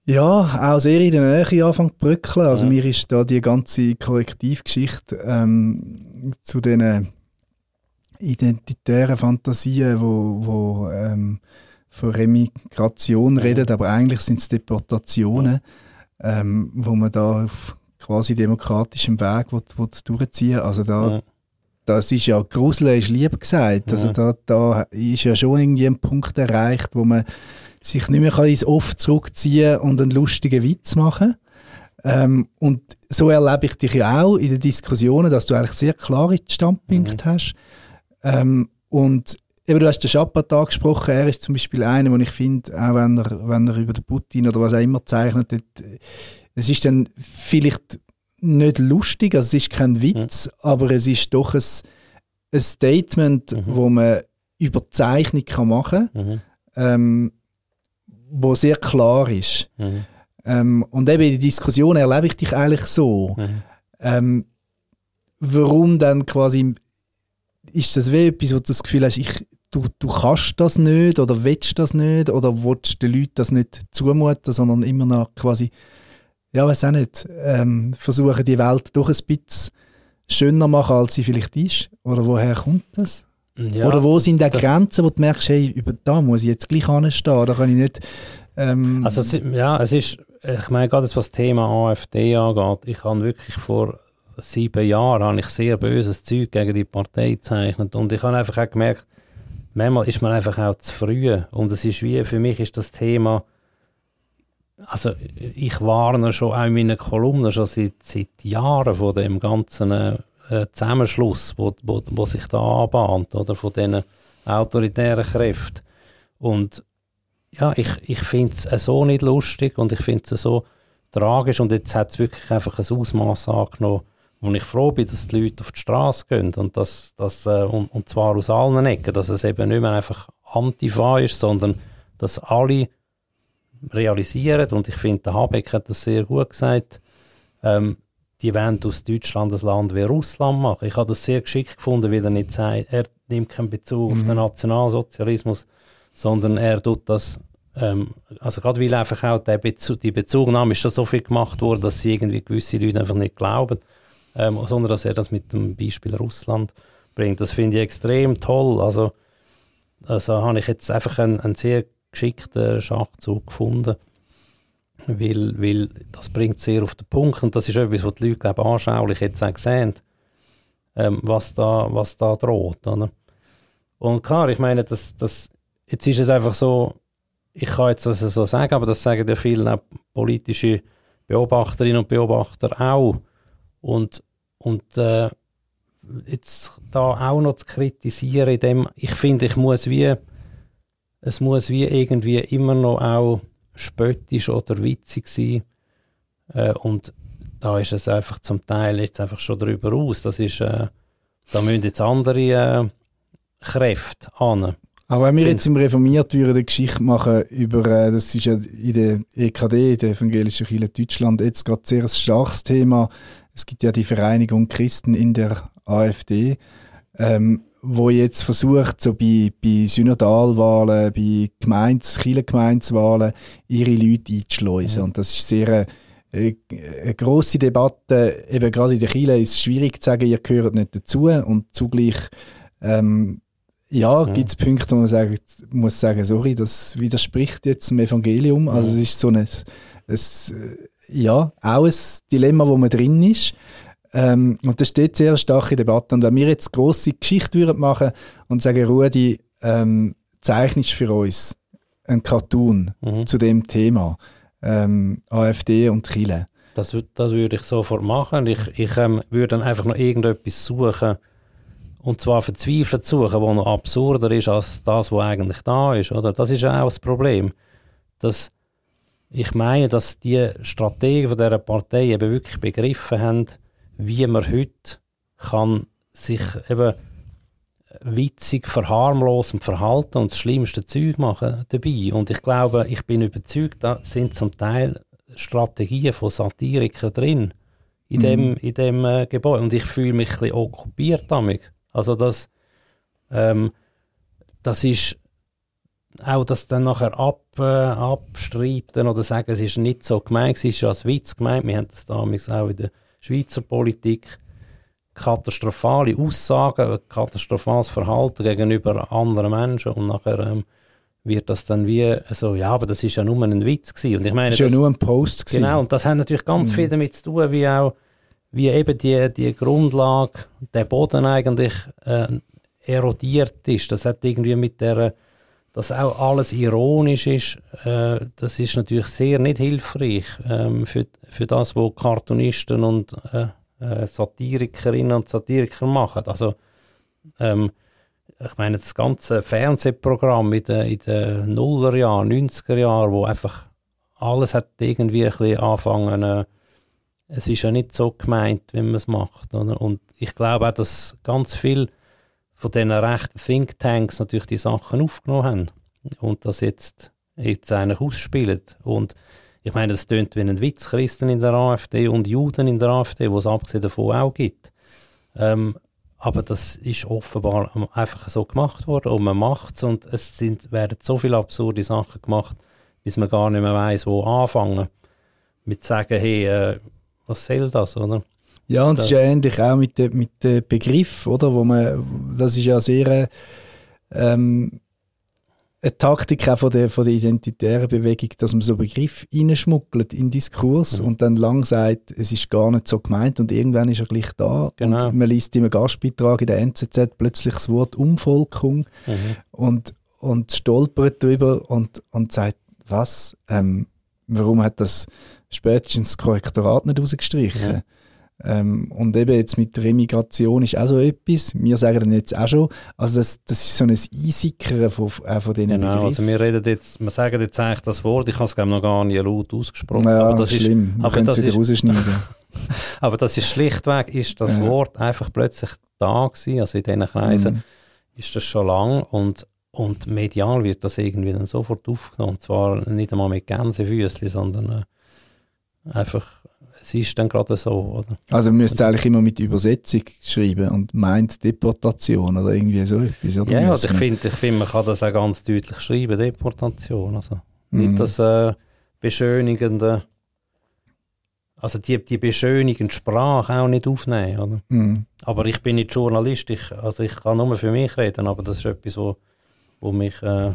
ja, auch sehr in der Nähe anfängt zu bröckeln. Also Mhm. mir ist da die ganze Korrektivgeschichte ähm, zu diesen identitären Fantasien, wo, wo ähm, von Remigration Mhm. redet, aber eigentlich sind es Deportationen, ähm, wo man da auf quasi demokratischem Weg will, will durchziehen Also da, Mhm. das ist ja, Gruseln ist lieb gesagt. Also Mhm. da, da ist ja schon irgendwie ein Punkt erreicht, wo man sich nicht mehr kann ins Off zurückziehen und einen lustigen Witz machen Ähm, und so erlebe ich dich ja auch in den Diskussionen, dass du eigentlich sehr klare Standpunkte Mhm. hast. Ähm, und eben, du hast den Schapat angesprochen, er ist zum Beispiel einer, wo ich finde, auch wenn er, wenn er über den Putin oder was auch immer zeichnet, äh, es ist dann vielleicht nicht lustig, also es ist kein Witz, aber es ist doch ein, ein Statement, Mhm. wo man über Zeichnung kann machen Mhm. kann, ähm, wo sehr klar ist. Mhm. Ähm, und eben in der Diskussion erlebe ich dich eigentlich so. Mhm. Ähm, warum dann quasi ist das wie etwas, wo du das Gefühl hast, ich, du, du kannst das nicht oder willst das nicht oder willst den Leuten das nicht zumuten, sondern immer noch quasi, ja, weiß auch nicht, ähm, versuchen die Welt doch ein bisschen schöner machen, als sie vielleicht ist? Oder woher kommt das? Ja, oder wo sind die Grenzen, wo du merkst, hey, über da muss ich jetzt gleich anstehen, da kann ich nicht... Ähm, Also es, ja, es ist, ich meine gerade was das Thema AfD angeht, ich habe wirklich vor sieben Jahren habe ich sehr böses Zeug gegen die Partei gezeichnet und ich habe einfach auch gemerkt, manchmal ist man einfach auch zu früh und es ist wie, für mich ist das Thema, also ich warne schon auch in meinen Kolumnen schon seit, seit Jahren von dem ganzen äh, Zusammenschluss, wo, wo, wo sich da anbahnt, oder von diesen autoritären Kräften. Und ja, ich, ich finde es so nicht lustig und ich finde es so tragisch. Und jetzt hat es wirklich einfach ein Ausmaß angenommen, wo ich froh bin, dass die Leute auf die Straße gehen und, das, das, äh, und, und zwar aus allen Ecken, dass es eben nicht mehr einfach Antifa ist, sondern dass alle realisieren. Und ich finde, der Habeck hat das sehr gut gesagt, ähm, die wollen aus Deutschland ein Land wie Russland machen. Ich habe das sehr geschickt gefunden, weil er nicht sagt, er nimmt keinen Bezug auf den Nationalsozialismus, sondern er tut das, ähm, also gerade weil einfach auch der Bezug, die Bezugnahme ist schon so viel gemacht worden, dass sie irgendwie gewisse Leute einfach nicht glauben, ähm, sondern dass er das mit dem Beispiel Russland bringt. Das finde ich extrem toll. Also, also habe ich jetzt einfach einen, einen sehr geschickten Schachzug gefunden, weil, weil das bringt sehr auf den Punkt und das ist etwas, was die Leute glaube ich, anschaulich jetzt auch sehen, ähm, was, da, was da droht. Oder? Und klar, ich meine, das, das, jetzt ist es einfach so, ich kann jetzt das so sagen, aber das sagen ja viele politische Beobachterinnen und Beobachter auch. Und, und äh, jetzt da auch noch zu kritisieren, in dem, ich finde, ich muss wie, es muss wie irgendwie immer noch auch spöttisch oder witzig sein. Äh, und da ist es einfach zum Teil jetzt einfach schon darüber aus. Das ist, äh, da müssen jetzt andere äh, Kräfte an. Aber wenn wir jetzt im Reformiert würden eine Geschichte machen über, äh, das ist ja in der EKD, der Evangelischen Kirche Deutschland, jetzt gerade sehr ein starkes Thema. Es gibt ja die Vereinigung Christen in der AfD, ähm, wo jetzt versucht, so bei, bei Synodalwahlen, bei Gemeins-, Kirchengemeinswahlen ihre Leute einzuschleusen. Und das ist sehr eine, eine grosse Debatte. Eben gerade in der Kirche ist es schwierig zu sagen, ihr gehört nicht dazu. Und zugleich ähm, ja, Ja. gibt es Punkte, wo man sagen, muss sagen, sorry, das widerspricht jetzt dem Evangelium. Also es ist so ein, ein, äh, ja, auch ein Dilemma, wo man drin ist. Ähm, und das steht sehr stark in der Debatte. Und wenn wir jetzt grosse Geschichte würden machen und sagen, Rudi, ähm, zeichnest für uns einen Cartoon Mhm. zu dem Thema ähm, AfD und Chile. Das, das würde ich sofort machen. Ich, ich ähm, würde dann einfach noch irgendetwas suchen, und zwar verzweifelt suchen, was noch absurder ist als das, was eigentlich da ist. Oder? Das ist ja auch das Problem. Dass ich meine, dass die Strategen von dieser Partei eben wirklich begriffen haben, wie man heute kann sich eben witzig, verharmlosend verhalten und das schlimmste Zeug machen dabei. Und ich glaube, ich bin überzeugt, da sind zum Teil Strategien von Satirikern drin in dem, in dem äh, Gebäude. Und ich fühle mich ein bisschen okkupiert damit. Also das, ähm, das ist auch das dann nachher ab, äh, abstreiten oder sagen, es ist nicht so gemeint, es ist ja als Witz gemeint. Wir haben das damals auch in der Schweizer Politik. Katastrophale Aussagen, katastrophales Verhalten gegenüber anderen Menschen und nachher ähm, wird das dann wie so, ja, aber das ist ja nur ein Witz gewesen. Und ich meine, Das war ja nur ein Post. gewesen. Genau, und das hat natürlich ganz Mhm. viel damit zu tun, wie auch wie eben die, die Grundlage, der Boden eigentlich äh, erodiert ist. Das hat irgendwie mit der dass auch alles ironisch ist, äh, das ist natürlich sehr nicht hilfreich ähm, für, für das, was Cartoonisten und äh, äh, Satirikerinnen und Satiriker machen. Also, ähm, ich meine, das ganze Fernsehprogramm in den, in den Nullerjahren, 90er Jahren, wo einfach alles hat irgendwie ein bisschen anfangen, äh, es ist ja nicht so gemeint, wie man es macht. Oder? Und ich glaube auch, dass ganz viel von diesen rechten Thinktanks natürlich die Sachen aufgenommen haben und das jetzt, jetzt eigentlich ausspielen. Und ich meine, das tönt wie ein Witz, Christen in der AfD und Juden in der AfD, wo es abgesehen davon auch gibt. Ähm, aber das ist offenbar einfach so gemacht worden und man macht es und es sind, werden so viele absurde Sachen gemacht, bis man gar nicht mehr weiß, wo anfangen. Mit sagen, hey, äh, was soll das, oder? Ja, und es ist ja ähnlich auch mit dem mit de Begriff, oder? Wo man, das ist ja sehr ähm, eine Taktik auch von der, von der identitären Bewegung, dass man so Begriff reinschmuggelt in Diskurs mhm. und dann lang sagt, es ist gar nicht so gemeint und irgendwann ist er gleich da genau. und man liest in einem Gastbeitrag in der NZZ plötzlich das Wort Umvolkung mhm. und, und stolpert drüber und, und sagt, was, ähm, warum hat das spätestens das Korrektorat nicht rausgestrichen? Ja. Ähm, und eben jetzt mit der Remigration ist auch so etwas. Wir sagen dann jetzt auch schon, also das, das ist so ein Einsickern von, äh, von diesen genau, Begriffen. also wir reden jetzt, wir sagen jetzt eigentlich das Wort, ich habe es glaube noch gar nicht laut ausgesprochen. Ja, aber das schlimm, ist, können es wieder rausschneiden. aber das ist schlichtweg, ist das ja. Wort einfach plötzlich da gewesen, also in diesen Kreisen mhm. ist das schon lang und und medial wird das irgendwie dann sofort aufgenommen. Und zwar nicht einmal mit Gänsefüßchen, sondern äh, einfach es ist dann gerade so, oder? Also man müsste eigentlich immer mit Übersetzung schreiben und meint Deportation oder irgendwie so etwas, oder? Ja, also ich finde, ich find, man kann das auch ganz deutlich schreiben, Deportation, also nicht mhm. das äh, beschönigende, also die, die beschönigende Sprache auch nicht aufnehmen, oder? Mhm. Aber ich bin nicht Journalist, ich, also ich kann nur für mich reden, aber das ist etwas, wo, wo mich äh,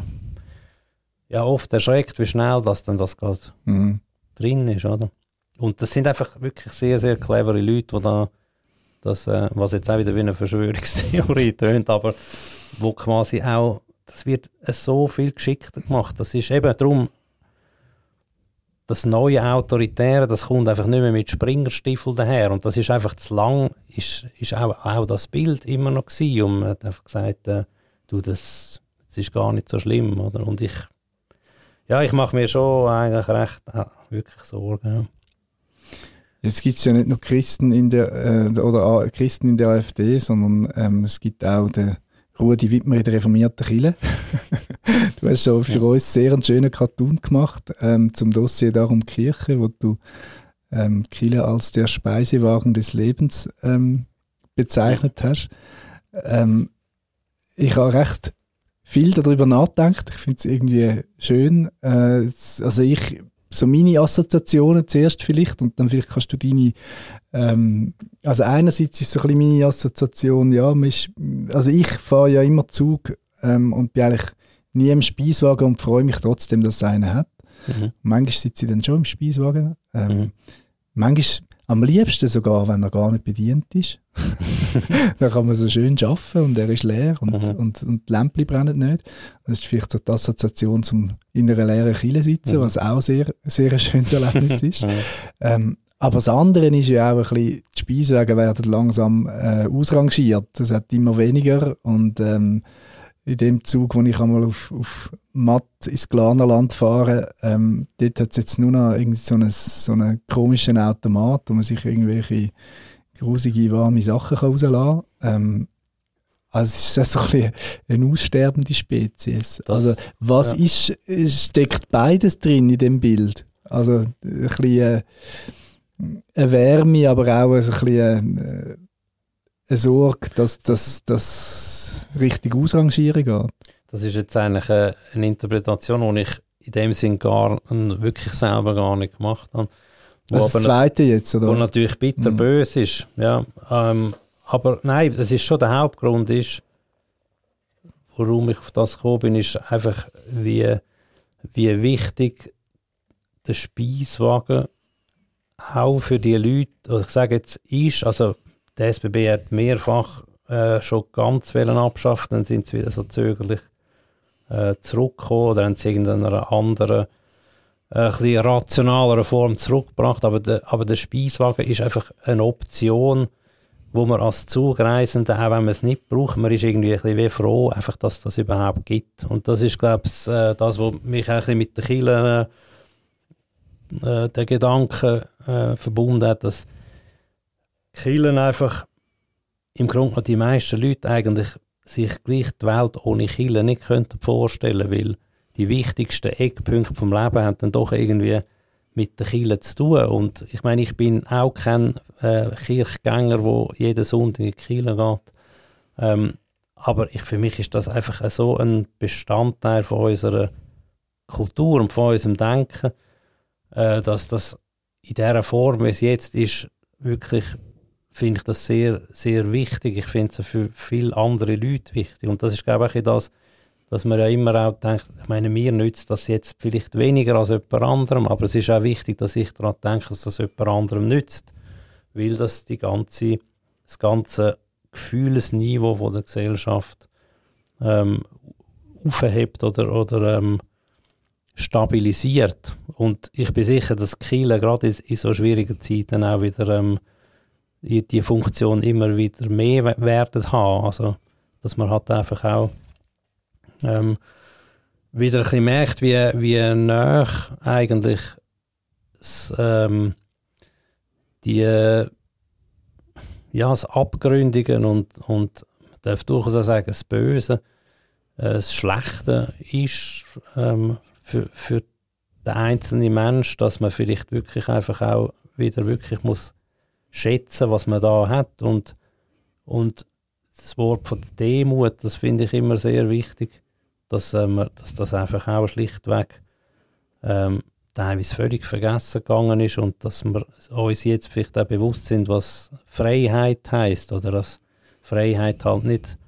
ja oft erschreckt, wie schnell das dann das gerade mhm. drin ist, oder? Und das sind einfach wirklich sehr, sehr clevere Leute, die da das, äh, was jetzt auch wieder wie eine Verschwörungstheorie tönt, aber wo quasi auch, das wird so viel geschickter gemacht. Das ist eben darum, das neue Autoritäre, das kommt einfach nicht mehr mit Springerstiefel daher und das ist einfach zu lang, ist, ist auch, auch das Bild immer noch gewesen und man hat einfach gesagt, äh, du, das, das ist gar nicht so schlimm, oder? Und ich, ja, ich mache mir schon eigentlich recht, äh, wirklich Sorgen. Jetzt gibt es ja nicht nur Christen in der äh, oder Christen in der AfD, sondern ähm, es gibt auch den Rudi Wittmer in der reformierten Kirche. du hast schon für ja. uns sehr einen schönen Cartoon gemacht ähm, zum Dossier darum Kirche, wo du ähm, Kirche als der Speisewagen des Lebens ähm, bezeichnet hast. Ähm, ich habe recht viel darüber nachgedacht. Ich finde es irgendwie schön. Äh, also ich so meine Assoziationen zuerst vielleicht und dann vielleicht kannst du deine, ähm, also einerseits ist so ein bisschen meine Assoziation, ja, ist, also ich fahre ja immer Zug ähm, und bin eigentlich nie im Speiswagen und freue mich trotzdem, dass es einen hat. Mhm. Manchmal sitze ich dann schon im Speiswagen. Ähm, mhm. Manchmal am liebsten sogar, wenn er gar nicht bedient ist. dann kann man so schön arbeiten und er ist leer und, mhm. und, und die Lämpchen brennen nicht. Das ist vielleicht so die Assoziation zum in einer leeren Kille sitzen, mhm. was auch sehr, sehr ein schönes Erlebnis ist. Mhm. Ähm, aber das andere ist ja auch ein bisschen, die Speiswege werden langsam äh, ausrangiert. Es hat immer weniger und ähm, in dem Zug, wo ich einmal auf, auf Matt ins Glanerland fahre, ähm, dort hat es jetzt nur noch irgendwie so einen, so einen komischen Automat, wo man sich irgendwelche grusige, warme Sachen rauslassen kann. Ähm, also es ist so ein bisschen eine aussterbende Spezies. Das, also was ja. ist, steckt beides drin in dem Bild? Also ein bisschen äh, eine Wärme, aber auch ein bisschen äh, Sorge, dass das richtig ausrangieren geht. Das ist jetzt eigentlich eine, eine Interpretation, die ich in dem Sinn gar wirklich selber gar nicht gemacht habe. Wo das, das zweite jetzt, oder? Wo was? natürlich bitterbös mhm. ist, ja. Ähm, aber nein, das ist schon der Hauptgrund, ist, warum ich auf das gekommen bin, ist einfach, wie, wie wichtig der Speiswagen auch für die Leute, ich sage jetzt, ist, also der SBB hat mehrfach äh, schon ganz Wellen abschafft, dann sind sie wieder so zögerlich. äh, zurückgekommen oder haben sie irgendeiner anderen, äh, ein rationaleren Form zurückgebracht. Aber der, aber der Speiswagen ist einfach eine Option, wo man als Zugreisende, auch wenn man es nicht braucht, man ist irgendwie ein bisschen froh, einfach, dass das überhaupt gibt. Und das ist, glaube ich, äh, das, was mich auch mit den Kirchen äh, der Gedanke äh, verbunden hat, dass Kirchen einfach im Grunde die meisten Leute eigentlich sich gleich die Welt ohne Kirche nicht könnten vorstellen weil die wichtigsten Eckpunkte vom Leben haben dann doch irgendwie mit der Kirche zu tun. Und ich meine, ich bin auch kein äh, Kirchgänger, der jeden Sonntag in die Kirche geht. Ähm, aber ich, für mich ist das einfach so ein Bestandteil von unserer Kultur und von unserem Denken, äh, dass das in der Form, wie es jetzt ist, wirklich finde ich das sehr, sehr wichtig. Ich finde es für viele andere Leute wichtig. Und das ist, glaube ich, das, dass man ja immer auch denkt, ich meine, mir nützt das jetzt vielleicht weniger als jemand anderem, aber es ist auch wichtig, dass ich daran denke, dass das jemand anderem nützt. Weil das die ganze, das ganze Gefühlsniveau von der Gesellschaft ähm, aufhebt oder, oder ähm, stabilisiert. Und ich bin sicher, dass Kiel gerade in, in so schwierigen Zeiten auch wieder ähm, die Funktion immer wieder mehr werden haben. Also, dass man halt einfach auch ähm, wieder ein bisschen merkt, wie, wie nah eigentlich das, ähm, die ja, das Abgründigen und, und man darf durchaus auch sagen, das Böse, äh, das Schlechte ist ähm, für, für den einzelnen Mensch, dass man vielleicht wirklich einfach auch wieder wirklich muss schätzen, was man da hat und, und das Wort von Demut, das finde ich immer sehr wichtig, dass, ähm, dass das einfach auch schlichtweg ähm, teilweise völlig vergessen gegangen ist und dass wir uns jetzt vielleicht auch bewusst sind, was Freiheit heißt oder dass Freiheit halt nicht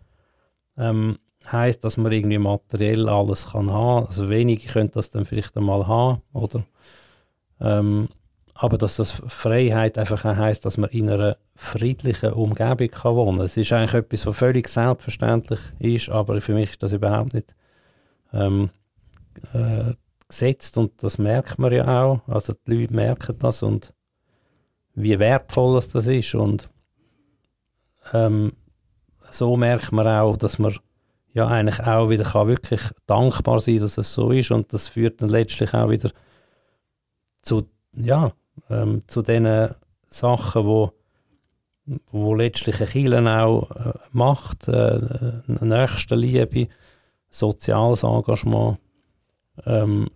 ähm, heißt, dass man irgendwie materiell alles kann haben. Also wenige können das dann vielleicht einmal haben, oder? Ähm, aber dass das Freiheit einfach auch heisst, dass man in einer friedlichen Umgebung kann wohnen. Es ist eigentlich etwas, was völlig selbstverständlich ist, aber für mich ist das überhaupt nicht ähm, äh, gesetzt und das merkt man ja auch. Also die Leute merken das und wie wertvoll das, das ist und ähm, so merkt man auch, dass man ja eigentlich auch wieder kann wirklich dankbar sein, dass es so ist und das führt dann letztlich auch wieder zu ja ähm, zu den Sachen, wo wo letztlich Kirche auch äh, macht, äh, Nächstenliebe, soziales Engagement, ähm,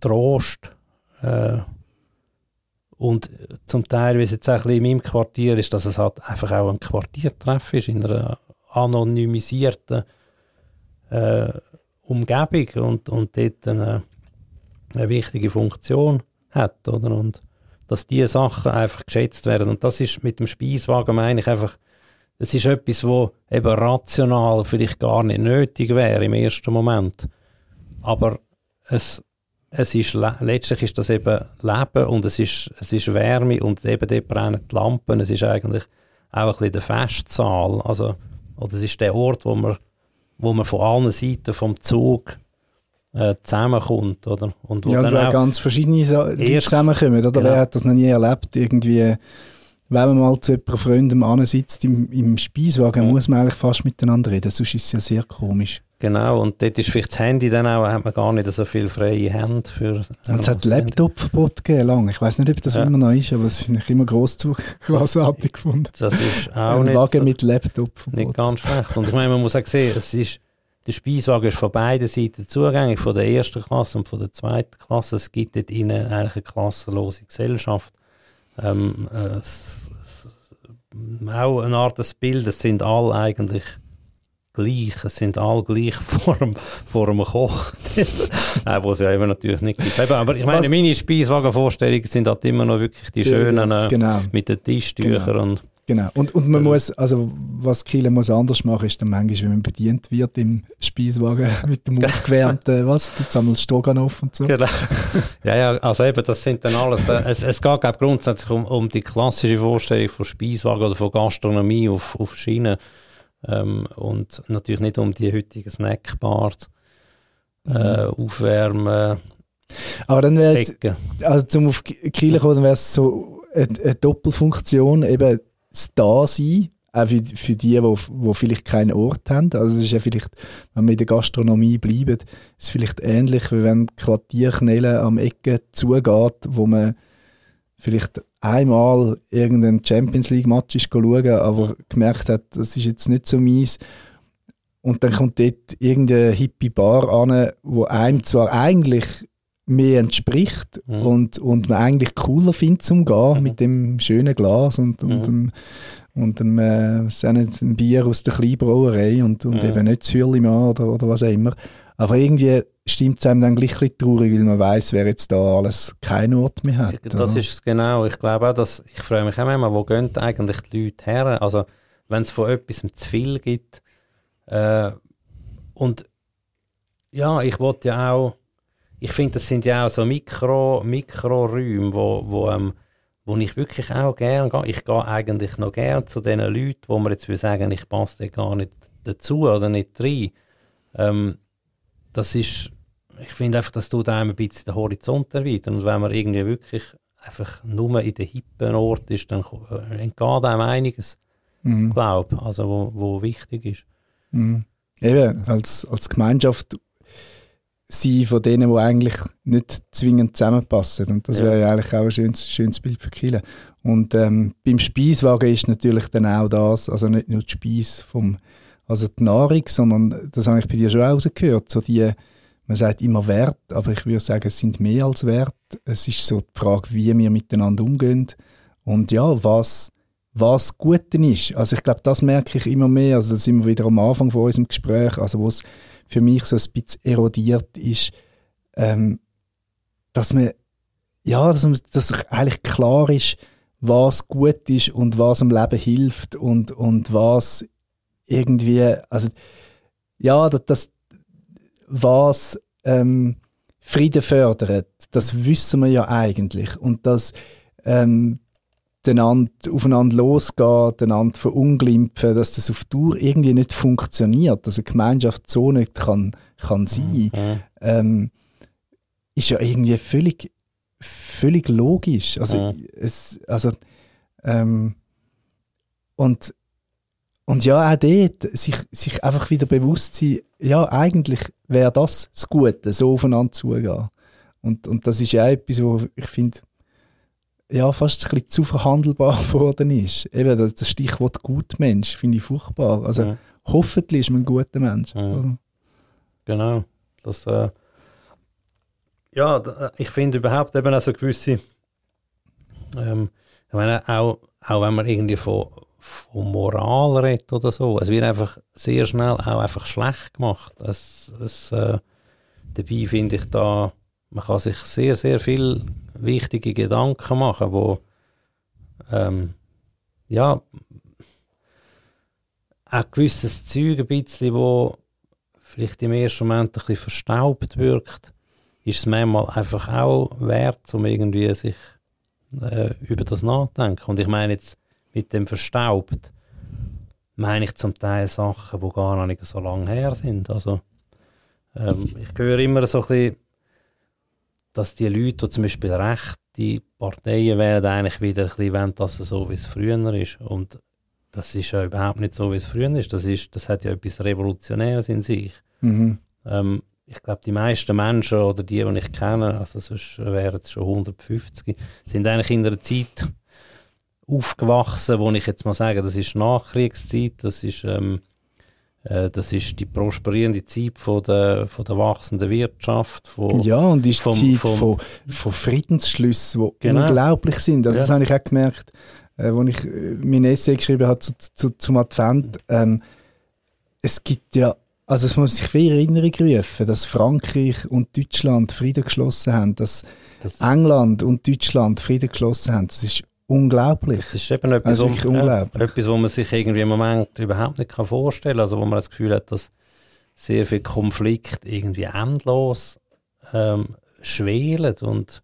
Trost äh, und zum Teil, wie es jetzt auch in meinem Quartier ist, dass es halt einfach auch ein Quartiertreff ist, in einer anonymisierten äh, Umgebung und, und dort eine, eine wichtige Funktion hat, oder? Und dass diese Sachen einfach geschätzt werden. Und das ist mit dem Speiswagen meine ich einfach, das ist etwas, wo eben rational vielleicht gar nicht nötig wäre im ersten Moment. Aber es, es ist, letztlich ist das eben Leben und es ist, es ist Wärme und eben dort brennen die Lampen. Es ist eigentlich auch ein bisschen der Festsaal. Also, oder es ist der Ort, wo man, wo man von allen Seiten vom Zug äh, zusammenkommt. Oder? Und wo ja, dann auch ganz verschiedene Leute zusammenkommen. Oder? Genau. Wer hat das noch nie erlebt? Irgendwie, wenn man mal zu jemandem Freunden ansitzt im, im Speiswagen, ja. muss man eigentlich fast miteinander reden. Sonst ist es ja sehr komisch. Genau, und dort ist vielleicht das Handy dann auch, hat man gar nicht so viele freie Hände für... Und es hat Laptop-Verbot gegeben, lang. Ich weiß nicht, ob das ja. immer noch ist, aber das finde ich immer großartig gefunden. Das ist auch Ein nicht... Wagen so, mit Laptop-Verbot. Nicht ganz schlecht. Und ich meine, man muss auch sehen, es ist der Speiswagen ist von beiden Seiten zugänglich, von der ersten Klasse und von der zweiten Klasse. Es gibt dort innen eigentlich eine klassenlose Gesellschaft. Ähm, äh, es, es, auch eine Art des Bild, es sind alle eigentlich gleich, es sind alle gleich vor dem, vor dem Koch, äh, wo es ja immer natürlich nicht gibt. Aber ich meine, meine Speiswagenvorstellungen sind halt immer noch wirklich die Sehr schönen äh, genau. mit den Tischtüchern genau. und Genau. Und, und man muss, also was Kiel muss anders machen, ist dann manchmal, wenn man bedient wird im Speiswagen mit dem aufgewärmten, was, gibt es einmal Stroganoff und so. Genau. Ja, ja, also eben, das sind dann alles, äh, es, es geht glaub, grundsätzlich um, um die klassische Vorstellung von Speiswagen oder von Gastronomie auf, auf Schienen ähm, und natürlich nicht um die heutigen Snackbars. äh, Aufwärmen, Aber dann wäre also zum auf Kiel kommen, dann wäre es so eine, eine Doppelfunktion, eben das Dasein, auch für, für die, die, die vielleicht keinen Ort haben. Also es ist ja vielleicht, wenn wir in der Gastronomie bleiben, ist es vielleicht ähnlich, wie wenn Quartierknelle am Ecke zugeht, wo man vielleicht einmal irgendein Champions League Match ist schauen, aber gemerkt hat, das ist jetzt nicht so meins. Und dann kommt dort irgendeine hippie Bar an, wo einem zwar eigentlich mehr entspricht Mhm. und, und man eigentlich cooler findet zum Gehen Mhm. mit dem schönen Glas und, und, Mhm. dem, und dem, äh, was ist auch nicht, ein Bier aus der Kleinbrauerei und, und Mhm. eben nicht das Hürlimann oder, oder was auch immer. Aber irgendwie stimmt es einem dann gleich ein bisschen traurig, weil man weiß, wer jetzt da alles keinen Ort mehr hat. Das oder? ist genau. Ich glaube auch, dass ich freue mich auch immer, wo gehen eigentlich die Leute her? Also wenn es von etwas zu viel gibt. Äh, und ja, ich wollte ja auch, ich finde, das sind ja auch so Mikro, Mikroräume, wo, wo, ähm, wo ich wirklich auch gerne gehe. Ich gehe eigentlich noch gerne zu den Leuten, wo man jetzt will sagen, ich passe da gar nicht dazu oder nicht rein. Ähm, das ist, ich finde einfach, das tut einem ein bisschen den Horizont erweitern. Und wenn man irgendwie wirklich einfach nur in den hippen Ort ist, dann äh, entgeht einem einiges, Mhm. glaube also wo, wo wichtig ist. Mhm. Eben, als, als Gemeinschaft sein von denen, die eigentlich nicht zwingend zusammenpassen. Und das wäre ja eigentlich auch ein schönes, schönes Bild für Kiel. Und ähm, beim Speiswagen ist natürlich dann auch das, also nicht nur die Speise vom, also die Nahrung, sondern das habe ich bei dir schon rausgehört, so die, man sagt immer Wert, aber ich würde sagen, es sind mehr als Wert. Es ist so die Frage, wie wir miteinander umgehen und ja, was, was Gute ist. Also ich glaube, das merke ich immer mehr. Also da sind wir wieder am Anfang von unserem Gespräch, also wo es für mich so ein bisschen erodiert ist, ähm, dass man, ja, dass, man, dass eigentlich klar ist, was gut ist und was am Leben hilft und, und was irgendwie, also ja, das, das was ähm, Frieden fördert, das wissen wir ja eigentlich und dass ähm, aufeinander losgeht, einander verunglimpfen, dass das auf Dauer irgendwie nicht funktioniert, dass eine Gemeinschaft so nicht kann, kann sein, Mhm. ähm, ist ja irgendwie völlig, völlig logisch. Also, Ja. es, also ähm, und, und ja, auch dort, sich, sich einfach wieder bewusst sein, ja, eigentlich wäre das das Gute, so aufeinander zugehen. Und, und das ist ja etwas, wo ich finde, ja, fast ein bisschen zu verhandelbar geworden ist. Eben das, das Stichwort Gutmensch finde ich furchtbar. Also Ja. hoffentlich ist man ein guter Mensch. Ja. Also, Genau. Das, äh, ja, d- ich finde überhaupt eben auch so gewisse, ähm, ich meine, auch, auch wenn man irgendwie von, von Moral redet oder so, es wird einfach sehr schnell auch einfach schlecht gemacht. Es, es, äh, dabei finde ich da, man kann sich sehr, sehr viel wichtige Gedanken machen, wo ähm, ja auch gewisses Zeug ein bisschen, wo vielleicht im ersten Moment ein bisschen verstaubt wirkt, ist es manchmal einfach auch wert, um irgendwie sich äh, über das nachzudenken. Und ich meine jetzt mit dem verstaubt, meine ich zum Teil Sachen, die gar nicht so lange her sind. Also ähm, ich höre immer so ein bisschen, dass die Leute, die zum Beispiel rechte Parteien wählen, eigentlich wieder ein bisschen wollen, dass es so wie es früher ist. Und das ist ja überhaupt nicht so, wie es früher ist. Das, ist, das hat ja etwas Revolutionäres in sich. mhm. Ähm, ich glaube, die meisten Menschen oder die, die ich kenne, also sonst wären es schon 150, sind eigentlich in einer Zeit aufgewachsen, wo ich jetzt mal sage, das ist Nachkriegszeit, das ist, ähm, äh, das ist die prosperierende Zeit von der, von der wachsenden Wirtschaft. Von, Ja, und ist vom- die Zeit vom- von, von Friedensschlüssen, die Genau. unglaublich sind. Also Ja. Das habe ich auch gemerkt, äh, als ich äh, mein Essay geschrieben habe zu, zu, zum Advent. Ähm, es gibt ja, also es muss sich in Erinnerung rufen, dass Frankreich und Deutschland Frieden geschlossen haben, dass das, England und Deutschland Frieden geschlossen haben. Das ist unglaublich. das ist eben etwas, Also wirklich ja, unglaublich. etwas, wo man sich irgendwie im Moment überhaupt nicht kann vorstellen kann. Also wo man das Gefühl hat, dass sehr viel Konflikt irgendwie endlos ähm, schwelen und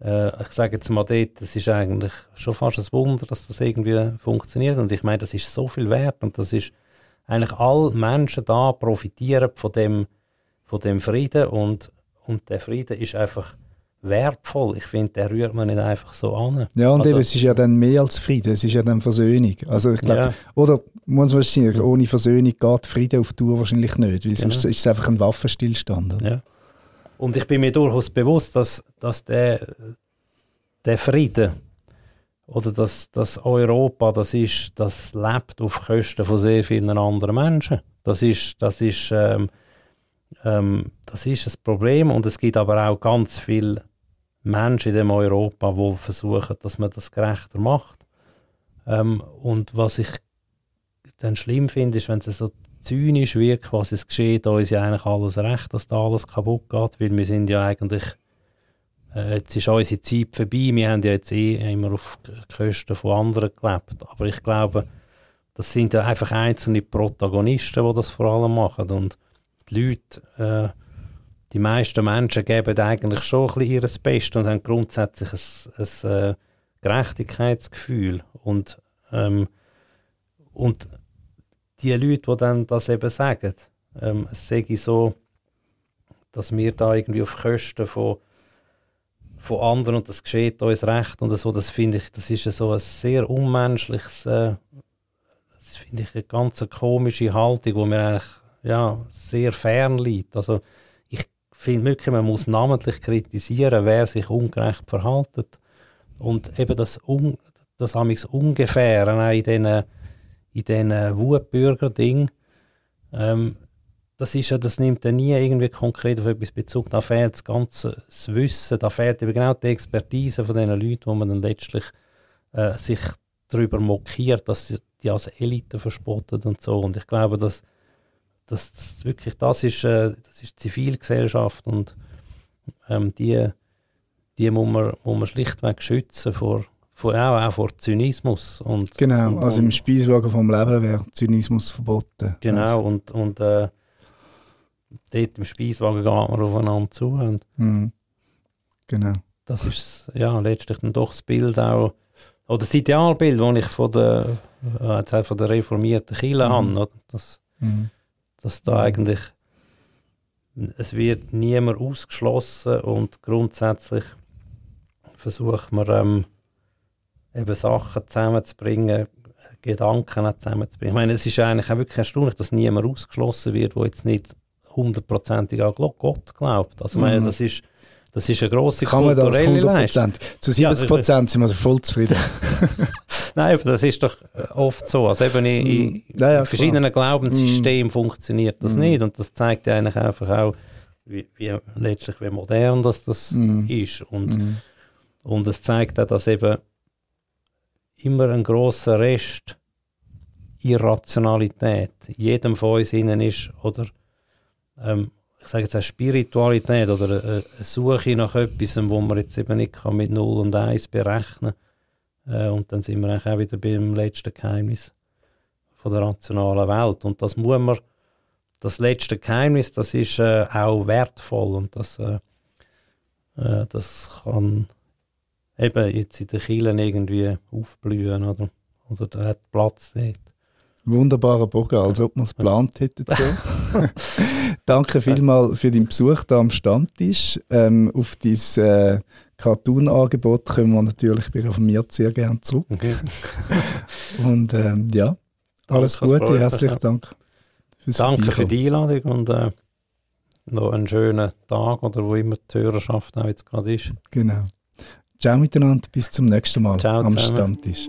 äh, ich sage jetzt mal dort, das ist eigentlich schon fast ein Wunder, dass das irgendwie funktioniert und ich meine, das ist so viel wert und das ist eigentlich alle Menschen da profitieren von dem von dem Frieden und, und der Frieden ist einfach wertvoll. Ich finde, der rührt man nicht einfach so an. Ja, und Also- eben, es ist ja dann mehr als Frieden, es ist ja dann Versöhnung. Also ich glaube, Ja. oder muss man sagen, ohne Versöhnung geht Frieden auf Tour wahrscheinlich nicht, weil sonst ist es einfach ein Waffenstillstand. Oder? Ja. Und ich bin mir durchaus bewusst, dass, dass der, der Frieden oder dass das Europa, das ist, das lebt auf Kosten von sehr vielen anderen Menschen. Das ist, das ist, ähm, ähm, das ist ein Problem und es gibt aber auch ganz viele Menschen in dem Europa, die versuchen, dass man das gerechter macht. Ähm, und was ich dann schlimm finde, ist, wenn es so zynisch wird, quasi es geschieht uns ja eigentlich alles recht, dass da alles kaputt geht, weil wir sind ja eigentlich, äh, jetzt ist unsere Zeit vorbei, wir haben ja jetzt eh immer auf Kosten von anderen gelebt, aber ich glaube, das sind ja einfach einzelne Protagonisten, die das vor allem machen. Und die Leute, äh, die meisten Menschen geben eigentlich schon ein bisschen ihr Bestes und haben grundsätzlich ein, ein äh, Gerechtigkeitsgefühl und, ähm, und die Leute, die dann das eben sagen, ähm, es sage so, dass wir da irgendwie auf Kosten von, von anderen und das geschieht uns recht und so, das finde ich, das ist so ein sehr unmenschliches, äh, das finde ich eine ganz komische Haltung, wo mir eigentlich ja, sehr fern liegt. Also finde wirklich, man muss namentlich kritisieren, wer sich ungerecht verhaltet und eben das, un, das auch in diesen in diesen Wutbürger-Ding, ähm, das, ja, das nimmt ja nie irgendwie konkret auf etwas Bezug. Da fehlt das ganze das Wissen, da fehlt eben genau die Expertise von diesen Leuten, wo man dann letztlich äh, sich darüber mokiert, dass sie die als Elite verspottet und so. Und ich glaube, dass, dass das wirklich das ist, äh, das ist Zivilgesellschaft und ähm, die, die muss, man, muss man schlichtweg schützen vor, vor, auch, auch vor Zynismus. Und, Genau, also im Speiswagen vom Leben wäre Zynismus verboten. Genau, und, und äh, dort im Speiswagen geht man aufeinander zu. Und Mhm. Genau. das ist ja letztlich dann doch das Bild auch, oder das Idealbild, das ich von der, äh, von der reformierten Kirche Mhm. habe. Oder? Dass, Mhm. Dass da eigentlich es wird niemand ausgeschlossen und grundsätzlich versucht man ähm, eben Sachen zusammenzubringen, Gedanken auch zusammenzubringen. Ich meine, es ist eigentlich auch wirklich erstaunlich, dass niemand ausgeschlossen wird, der jetzt nicht hundertprozentig an Gott glaubt. Also ich meine, Mhm. das ist, das ist eine grosse Kann kulturelle 100 Leistung. Zu 70 Prozent sind wir also voll zufrieden. Nein, aber das ist doch äh, oft so. Also eben in, Mm. Ja, ja, verschiedenen Glaubenssystemen Mm. funktioniert das Mm. nicht. Und das zeigt ja eigentlich einfach auch, wie, wie letztlich wie modern das, das Mm. ist. Und, Mhm. und es zeigt auch, dass eben immer ein großer Rest Irrationalität in jedem von uns innen ist oder ähm, ich sage jetzt auch Spiritualität oder eine, eine Suche nach etwas, wo man jetzt eben nicht kann mit 0 und 1 berechnen äh, und dann sind wir auch wieder beim letzten Geheimnis von der rationalen Welt. Und das muss man das letzte Geheimnis, das ist äh, auch wertvoll. Und das, äh, das kann eben jetzt in den Kielen irgendwie aufblühen oder, oder hat Platz dort. Wunderbarer Bogen, als ob man es geplant hätte. So. Danke vielmals für deinen Besuch hier am Stammtisch. Ähm, auf dein äh, Cartoon-Angebot kommen wir natürlich bei Reformiert sehr gerne zurück. Und ähm, ja, alles Danke, Gute, herzlichen. Dank. fürs Danke für die Einladung und äh, noch einen schönen Tag oder wo immer die Hörerschaft auch jetzt gerade ist. Genau. Ciao miteinander, bis zum nächsten Mal Ciao am zusammen. Stammtisch.